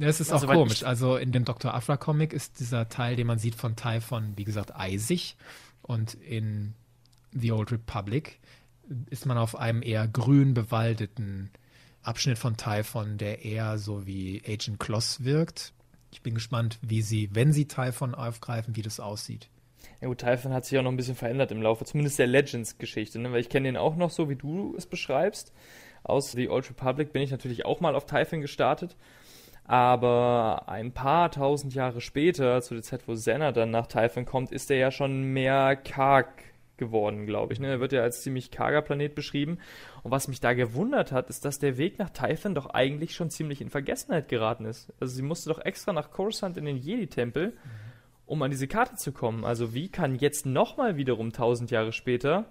Es ist Ja, auch komisch. Also in dem Dr. Afra Comic ist dieser Teil, den man sieht von Typhon, wie gesagt, eisig. Und in The Old Republic ist man auf einem eher grün bewaldeten Abschnitt von Typhon, der eher so wie Agent Kloss wirkt. Ich bin gespannt, wie sie, wenn sie Typhon aufgreifen, wie das aussieht. Ja gut, Typhon hat sich auch noch ein bisschen verändert im Laufe, zumindest der Legends-Geschichte, ne? weil ich kenne den auch noch so, wie du es beschreibst. Aus The Old Republic bin ich natürlich auch mal auf Typhon gestartet. Aber ein paar tausend Jahre später, zu der Zeit, wo Senna dann nach Typhon kommt, ist er ja schon mehr karg geworden, glaube ich. Ne? Er wird ja als ziemlich karger Planet beschrieben. Und was mich da gewundert hat, ist, dass der Weg nach Typhon doch eigentlich schon ziemlich in Vergessenheit geraten ist. Also sie musste doch extra nach Coruscant in den Jedi-Tempel, um an diese Karte zu kommen. Also wie kann jetzt nochmal wiederum tausend Jahre später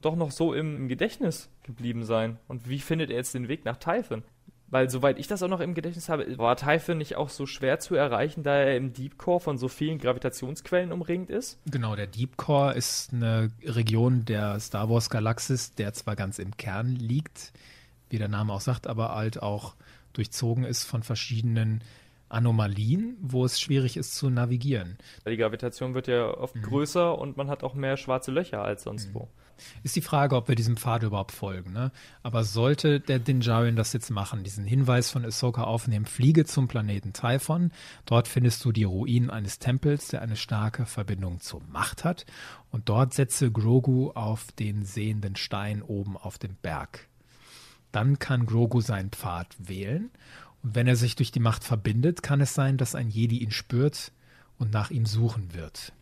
doch noch so im, im Gedächtnis geblieben sein? Und wie findet er jetzt den Weg nach Typhon? Weil, soweit ich das auch noch im Gedächtnis habe, war Typhon nicht auch so schwer zu erreichen, da er im Deep Core von so vielen Gravitationsquellen umringt ist? Genau, der Deep Core ist eine Region der Star Wars Galaxis, der zwar ganz im Kern liegt, wie der Name auch sagt, aber halt auch durchzogen ist von verschiedenen Anomalien, wo es schwierig ist zu navigieren. Die Gravitation wird ja oft mhm. größer und man hat auch mehr schwarze Löcher als sonst mhm. wo. Ist die Frage, ob wir diesem Pfad überhaupt folgen. Ne? Aber sollte der Dinjarin das jetzt machen, diesen Hinweis von Ahsoka aufnehmen, fliege zum Planeten Typhon. Dort findest du die Ruinen eines Tempels, der eine starke Verbindung zur Macht hat. Und dort setze Grogu auf den sehenden Stein oben auf dem Berg. Dann kann Grogu seinen Pfad wählen. Und wenn er sich durch die Macht verbindet, kann es sein, dass ein Jedi ihn spürt und nach ihm suchen wird.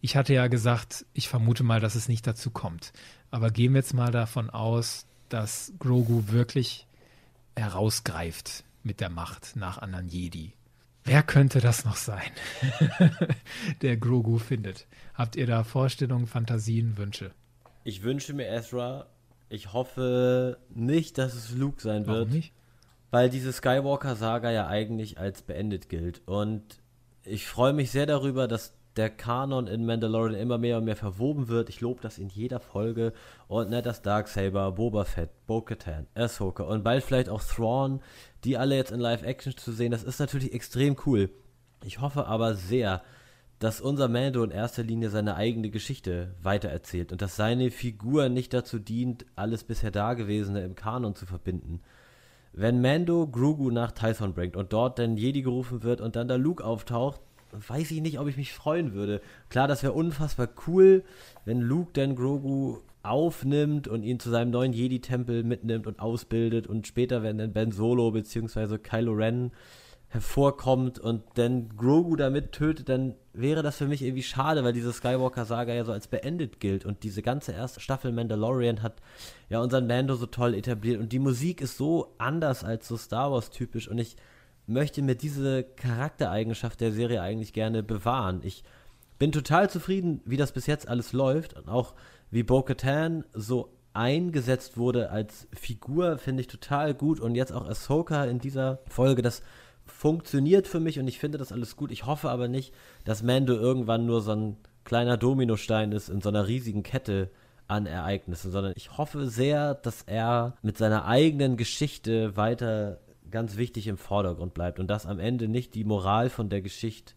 Ich hatte ja gesagt, ich vermute mal, dass es nicht dazu kommt. Aber gehen wir jetzt mal davon aus, dass Grogu wirklich herausgreift mit der Macht nach anderen Jedi. Wer könnte das noch sein, der Grogu findet? Habt ihr da Vorstellungen, Fantasien, Wünsche? Ich wünsche mir Ezra. Ich hoffe nicht, dass es Luke sein Warum wird. Nicht? Weil diese Skywalker-Saga ja eigentlich als beendet gilt. Und ich freue mich sehr darüber, dass der Kanon in Mandalorian immer mehr und mehr verwoben wird. Ich lobe das in jeder Folge. Und ne, das Darksaber, Boba Fett, Bo-Katan, Ahsoka und bald vielleicht auch Thrawn, die alle jetzt in Live-Action zu sehen, das ist natürlich extrem cool. Ich hoffe aber sehr, dass unser Mando in erster Linie seine eigene Geschichte weitererzählt und dass seine Figur nicht dazu dient, alles bisher Dagewesene im Kanon zu verbinden. Wenn Mando Grogu nach Tython bringt und dort dann Jedi gerufen wird und dann da Luke auftaucht, weiß ich nicht, ob ich mich freuen würde. Klar, das wäre unfassbar cool, wenn Luke dann Grogu aufnimmt und ihn zu seinem neuen Jedi-Tempel mitnimmt und ausbildet und später, wenn dann Ben Solo bzw. Kylo Ren hervorkommt und dann Grogu damit tötet, dann wäre das für mich irgendwie schade, weil diese Skywalker-Saga ja so als beendet gilt und diese ganze erste Staffel Mandalorian hat ja unseren Mando so toll etabliert und die Musik ist so anders als so Star Wars typisch und ich möchte mir diese Charaktereigenschaft der Serie eigentlich gerne bewahren. Ich bin total zufrieden, wie das bis jetzt alles läuft und auch wie Bo-Katan so eingesetzt wurde als Figur, finde ich total gut und jetzt auch Ahsoka in dieser Folge, das funktioniert für mich und ich finde das alles gut. Ich hoffe aber nicht, dass Mando irgendwann nur so ein kleiner Dominostein ist in so einer riesigen Kette an Ereignissen, sondern ich hoffe sehr, dass er mit seiner eigenen Geschichte weiter ganz wichtig im Vordergrund bleibt und dass am Ende nicht die Moral von der Geschichte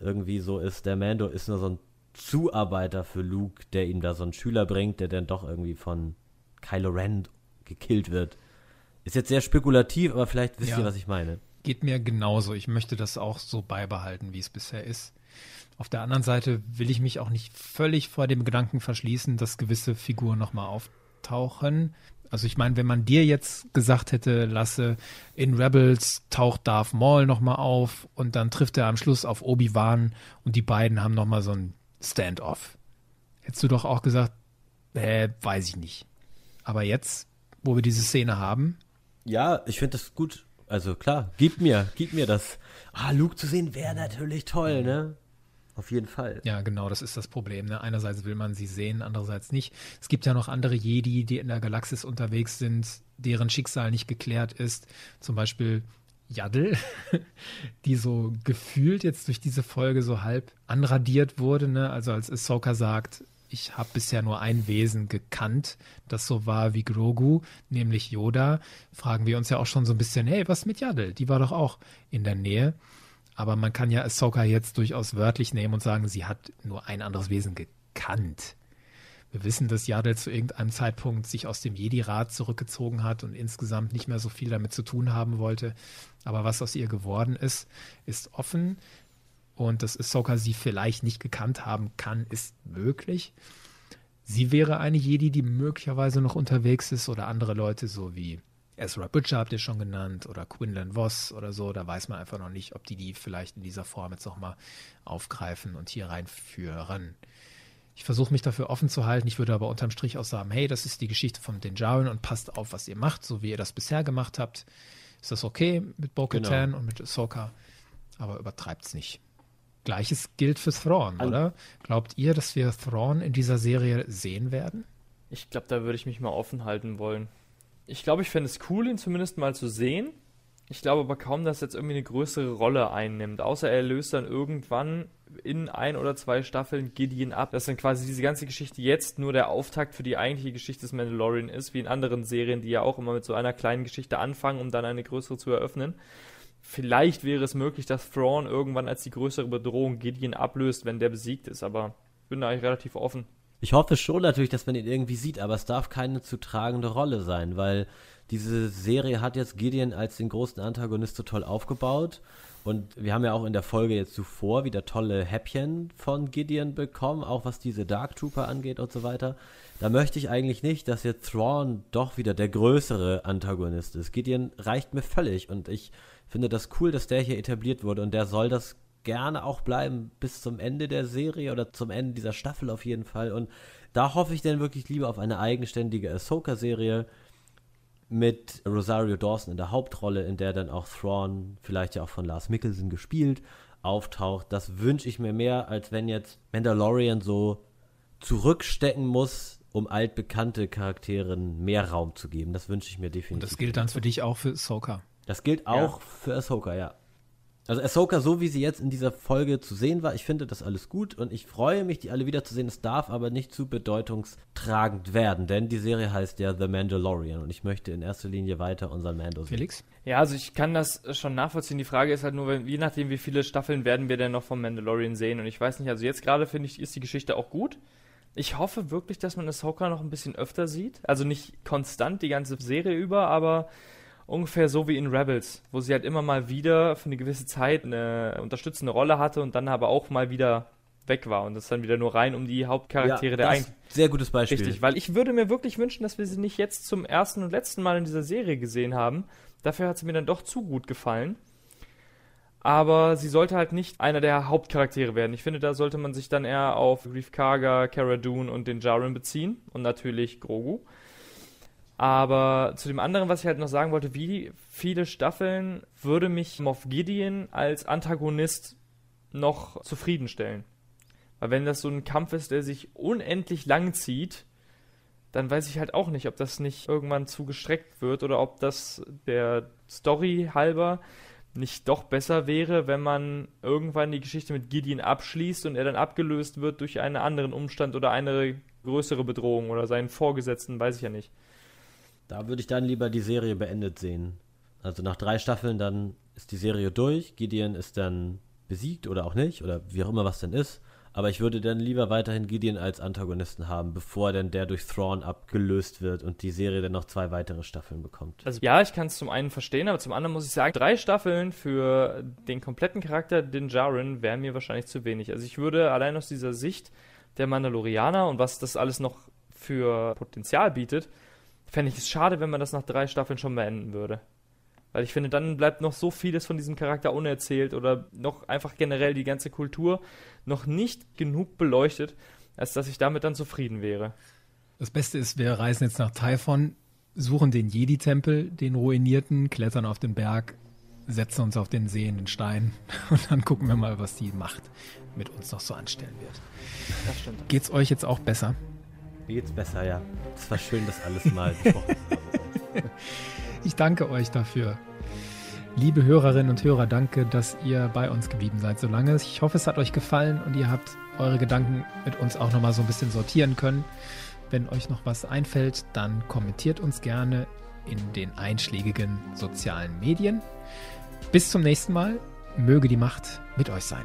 irgendwie so ist, der Mando ist nur so ein Zuarbeiter für Luke, der ihm da so einen Schüler bringt, der dann doch irgendwie von Kylo Ren gekillt wird. Ist jetzt sehr spekulativ, aber vielleicht wisst ja, ihr, was ich meine. Geht mir genauso. Ich möchte das auch so beibehalten, wie es bisher ist. Auf der anderen Seite will ich mich auch nicht völlig vor dem Gedanken verschließen, dass gewisse Figuren nochmal auftauchen. Also ich meine, wenn man dir jetzt gesagt hätte, Lasse, in Rebels taucht Darth Maul nochmal auf und dann trifft er am Schluss auf Obi-Wan und die beiden haben nochmal so ein Stand-off. Hättest du doch auch gesagt, äh, weiß ich nicht. Aber jetzt, wo wir diese Szene haben. Ja, ich finde das gut. Also klar, gib mir, gib mir das. Ah, Luke zu sehen wäre natürlich toll, ne? Auf jeden Fall. Ja, genau, das ist das Problem. Ne? Einerseits will man sie sehen, andererseits nicht. Es gibt ja noch andere Jedi, die in der Galaxis unterwegs sind, deren Schicksal nicht geklärt ist. Zum Beispiel Yaddle, die so gefühlt jetzt durch diese Folge so halb anradiert wurde. Ne? Also als Ahsoka sagt, ich habe bisher nur ein Wesen gekannt, das so war wie Grogu, nämlich Yoda, fragen wir uns ja auch schon so ein bisschen, hey, was mit Yaddle? Die war doch auch in der Nähe. Aber man kann ja Ahsoka jetzt durchaus wörtlich nehmen und sagen, sie hat nur ein anderes Wesen gekannt. Wir wissen, dass Yadel zu irgendeinem Zeitpunkt sich aus dem Jedi-Rat zurückgezogen hat und insgesamt nicht mehr so viel damit zu tun haben wollte. Aber was aus ihr geworden ist, ist offen. Und dass Ahsoka sie vielleicht nicht gekannt haben kann, ist möglich. Sie wäre eine Jedi, die möglicherweise noch unterwegs ist oder andere Leute, so wie Ezra Butcher habt ihr schon genannt oder Quinlan Voss oder so. Da weiß man einfach noch nicht, ob die die vielleicht in dieser Form jetzt nochmal aufgreifen und hier reinführen. Ich versuche mich dafür offen zu halten. Ich würde aber unterm Strich auch sagen, hey, das ist die Geschichte von den Jaren und passt auf, was ihr macht, so wie ihr das bisher gemacht habt. Ist das okay mit Bo-Katan genau. und mit Ahsoka? Aber übertreibt es nicht. Gleiches gilt für Thrawn, An oder? Glaubt ihr, dass wir Thrawn in dieser Serie sehen werden? Ich glaube, da würde ich mich mal offen halten wollen. Ich glaube, ich fände es cool, ihn zumindest mal zu sehen. Ich glaube aber kaum, dass er jetzt irgendwie eine größere Rolle einnimmt. Außer er löst dann irgendwann in ein oder zwei Staffeln Gideon ab. Dass dann quasi diese ganze Geschichte jetzt nur der Auftakt für die eigentliche Geschichte des Mandalorian ist, wie in anderen Serien, die ja auch immer mit so einer kleinen Geschichte anfangen, um dann eine größere zu eröffnen. Vielleicht wäre es möglich, dass Thrawn irgendwann als die größere Bedrohung Gideon ablöst, wenn der besiegt ist, aber ich bin da eigentlich relativ offen. Ich hoffe schon natürlich, dass man ihn irgendwie sieht, aber es darf keine zu tragende Rolle sein, weil diese Serie hat jetzt Gideon als den großen Antagonist so toll aufgebaut. Und wir haben ja auch in der Folge jetzt zuvor wieder tolle Häppchen von Gideon bekommen, auch was diese Dark Trooper angeht und so weiter. Da möchte ich eigentlich nicht, dass jetzt Thrawn doch wieder der größere Antagonist ist. Gideon reicht mir völlig und ich finde das cool, dass der hier etabliert wurde und der soll das gerne auch bleiben bis zum Ende der Serie oder zum Ende dieser Staffel auf jeden Fall. Und da hoffe ich dann wirklich lieber auf eine eigenständige Ahsoka-Serie mit Rosario Dawson in der Hauptrolle, in der dann auch Thrawn, vielleicht ja auch von Lars Mikkelsen gespielt, auftaucht. Das wünsche ich mir mehr, als wenn jetzt Mandalorian so zurückstecken muss, um altbekannte Charakteren mehr Raum zu geben. Das wünsche ich mir definitiv. Und das gilt dann für dich auch für Ahsoka. Das gilt auch ja. für Ahsoka, ja. Also Ahsoka, so wie sie jetzt in dieser Folge zu sehen war, ich finde das alles gut und ich freue mich, die alle wiederzusehen. Es darf aber nicht zu bedeutungstragend werden, denn die Serie heißt ja The Mandalorian und ich möchte in erster Linie weiter unseren Mando sehen. Felix? Ja, also ich kann das schon nachvollziehen. Die Frage ist halt nur, je nachdem, wie viele Staffeln werden wir denn noch vom Mandalorian sehen und ich weiß nicht, also jetzt gerade finde ich, ist die Geschichte auch gut. Ich hoffe wirklich, dass man Ahsoka noch ein bisschen öfter sieht. Also nicht konstant die ganze Serie über, aber ungefähr so wie in Rebels, wo sie halt immer mal wieder für eine gewisse Zeit eine unterstützende Rolle hatte und dann aber auch mal wieder weg war und das dann wieder nur rein um die Hauptcharaktere ja, der eigentlich. Sehr gutes Beispiel. Richtig, weil ich würde mir wirklich wünschen, dass wir sie nicht jetzt zum ersten und letzten Mal in dieser Serie gesehen haben. Dafür hat sie mir dann doch zu gut gefallen. Aber sie sollte halt nicht einer der Hauptcharaktere werden. Ich finde, da sollte man sich dann eher auf Grief Karga, Cara Dune und den Jaren beziehen und natürlich Grogu. Aber zu dem anderen, was ich halt noch sagen wollte, wie viele Staffeln würde mich Moff Gideon als Antagonist noch zufriedenstellen? Weil wenn das so ein Kampf ist, der sich unendlich lang zieht, dann weiß ich halt auch nicht, ob das nicht irgendwann zu gestreckt wird oder ob das der Story halber nicht doch besser wäre, wenn man irgendwann die Geschichte mit Gideon abschließt und er dann abgelöst wird durch einen anderen Umstand oder eine größere Bedrohung oder seinen Vorgesetzten, weiß ich ja nicht. Da würde ich dann lieber die Serie beendet sehen. Also nach drei Staffeln dann ist die Serie durch, Gideon ist dann besiegt oder auch nicht, oder wie auch immer was denn ist. Aber ich würde dann lieber weiterhin Gideon als Antagonisten haben, bevor dann der durch Thrawn abgelöst wird und die Serie dann noch zwei weitere Staffeln bekommt. Also ja, ich kann es zum einen verstehen, aber zum anderen muss ich sagen, drei Staffeln für den kompletten Charakter Din Djarin wären mir wahrscheinlich zu wenig. Also ich würde allein aus dieser Sicht der Mandalorianer und was das alles noch für Potenzial bietet, fände ich es schade, wenn man das nach drei Staffeln schon beenden würde. Weil ich finde, dann bleibt noch so vieles von diesem Charakter unerzählt oder noch einfach generell die ganze Kultur noch nicht genug beleuchtet, als dass ich damit dann zufrieden wäre. Das Beste ist, wir reisen jetzt nach Typhon, suchen den Jedi-Tempel, den ruinierten, klettern auf den Berg, setzen uns auf den sehenden Stein und dann gucken wir mal, was die Macht mit uns noch so anstellen wird. Das stimmt. Geht's euch jetzt auch besser? Mir geht's besser, ja. Es war schön, das alles mal besprochen Ich danke euch dafür. Liebe Hörerinnen und Hörer, danke, dass ihr bei uns geblieben seid so lange. Ich hoffe, es hat euch gefallen und ihr habt eure Gedanken mit uns auch nochmal so ein bisschen sortieren können. Wenn euch noch was einfällt, dann kommentiert uns gerne in den einschlägigen sozialen Medien. Bis zum nächsten Mal. Möge die Macht mit euch sein.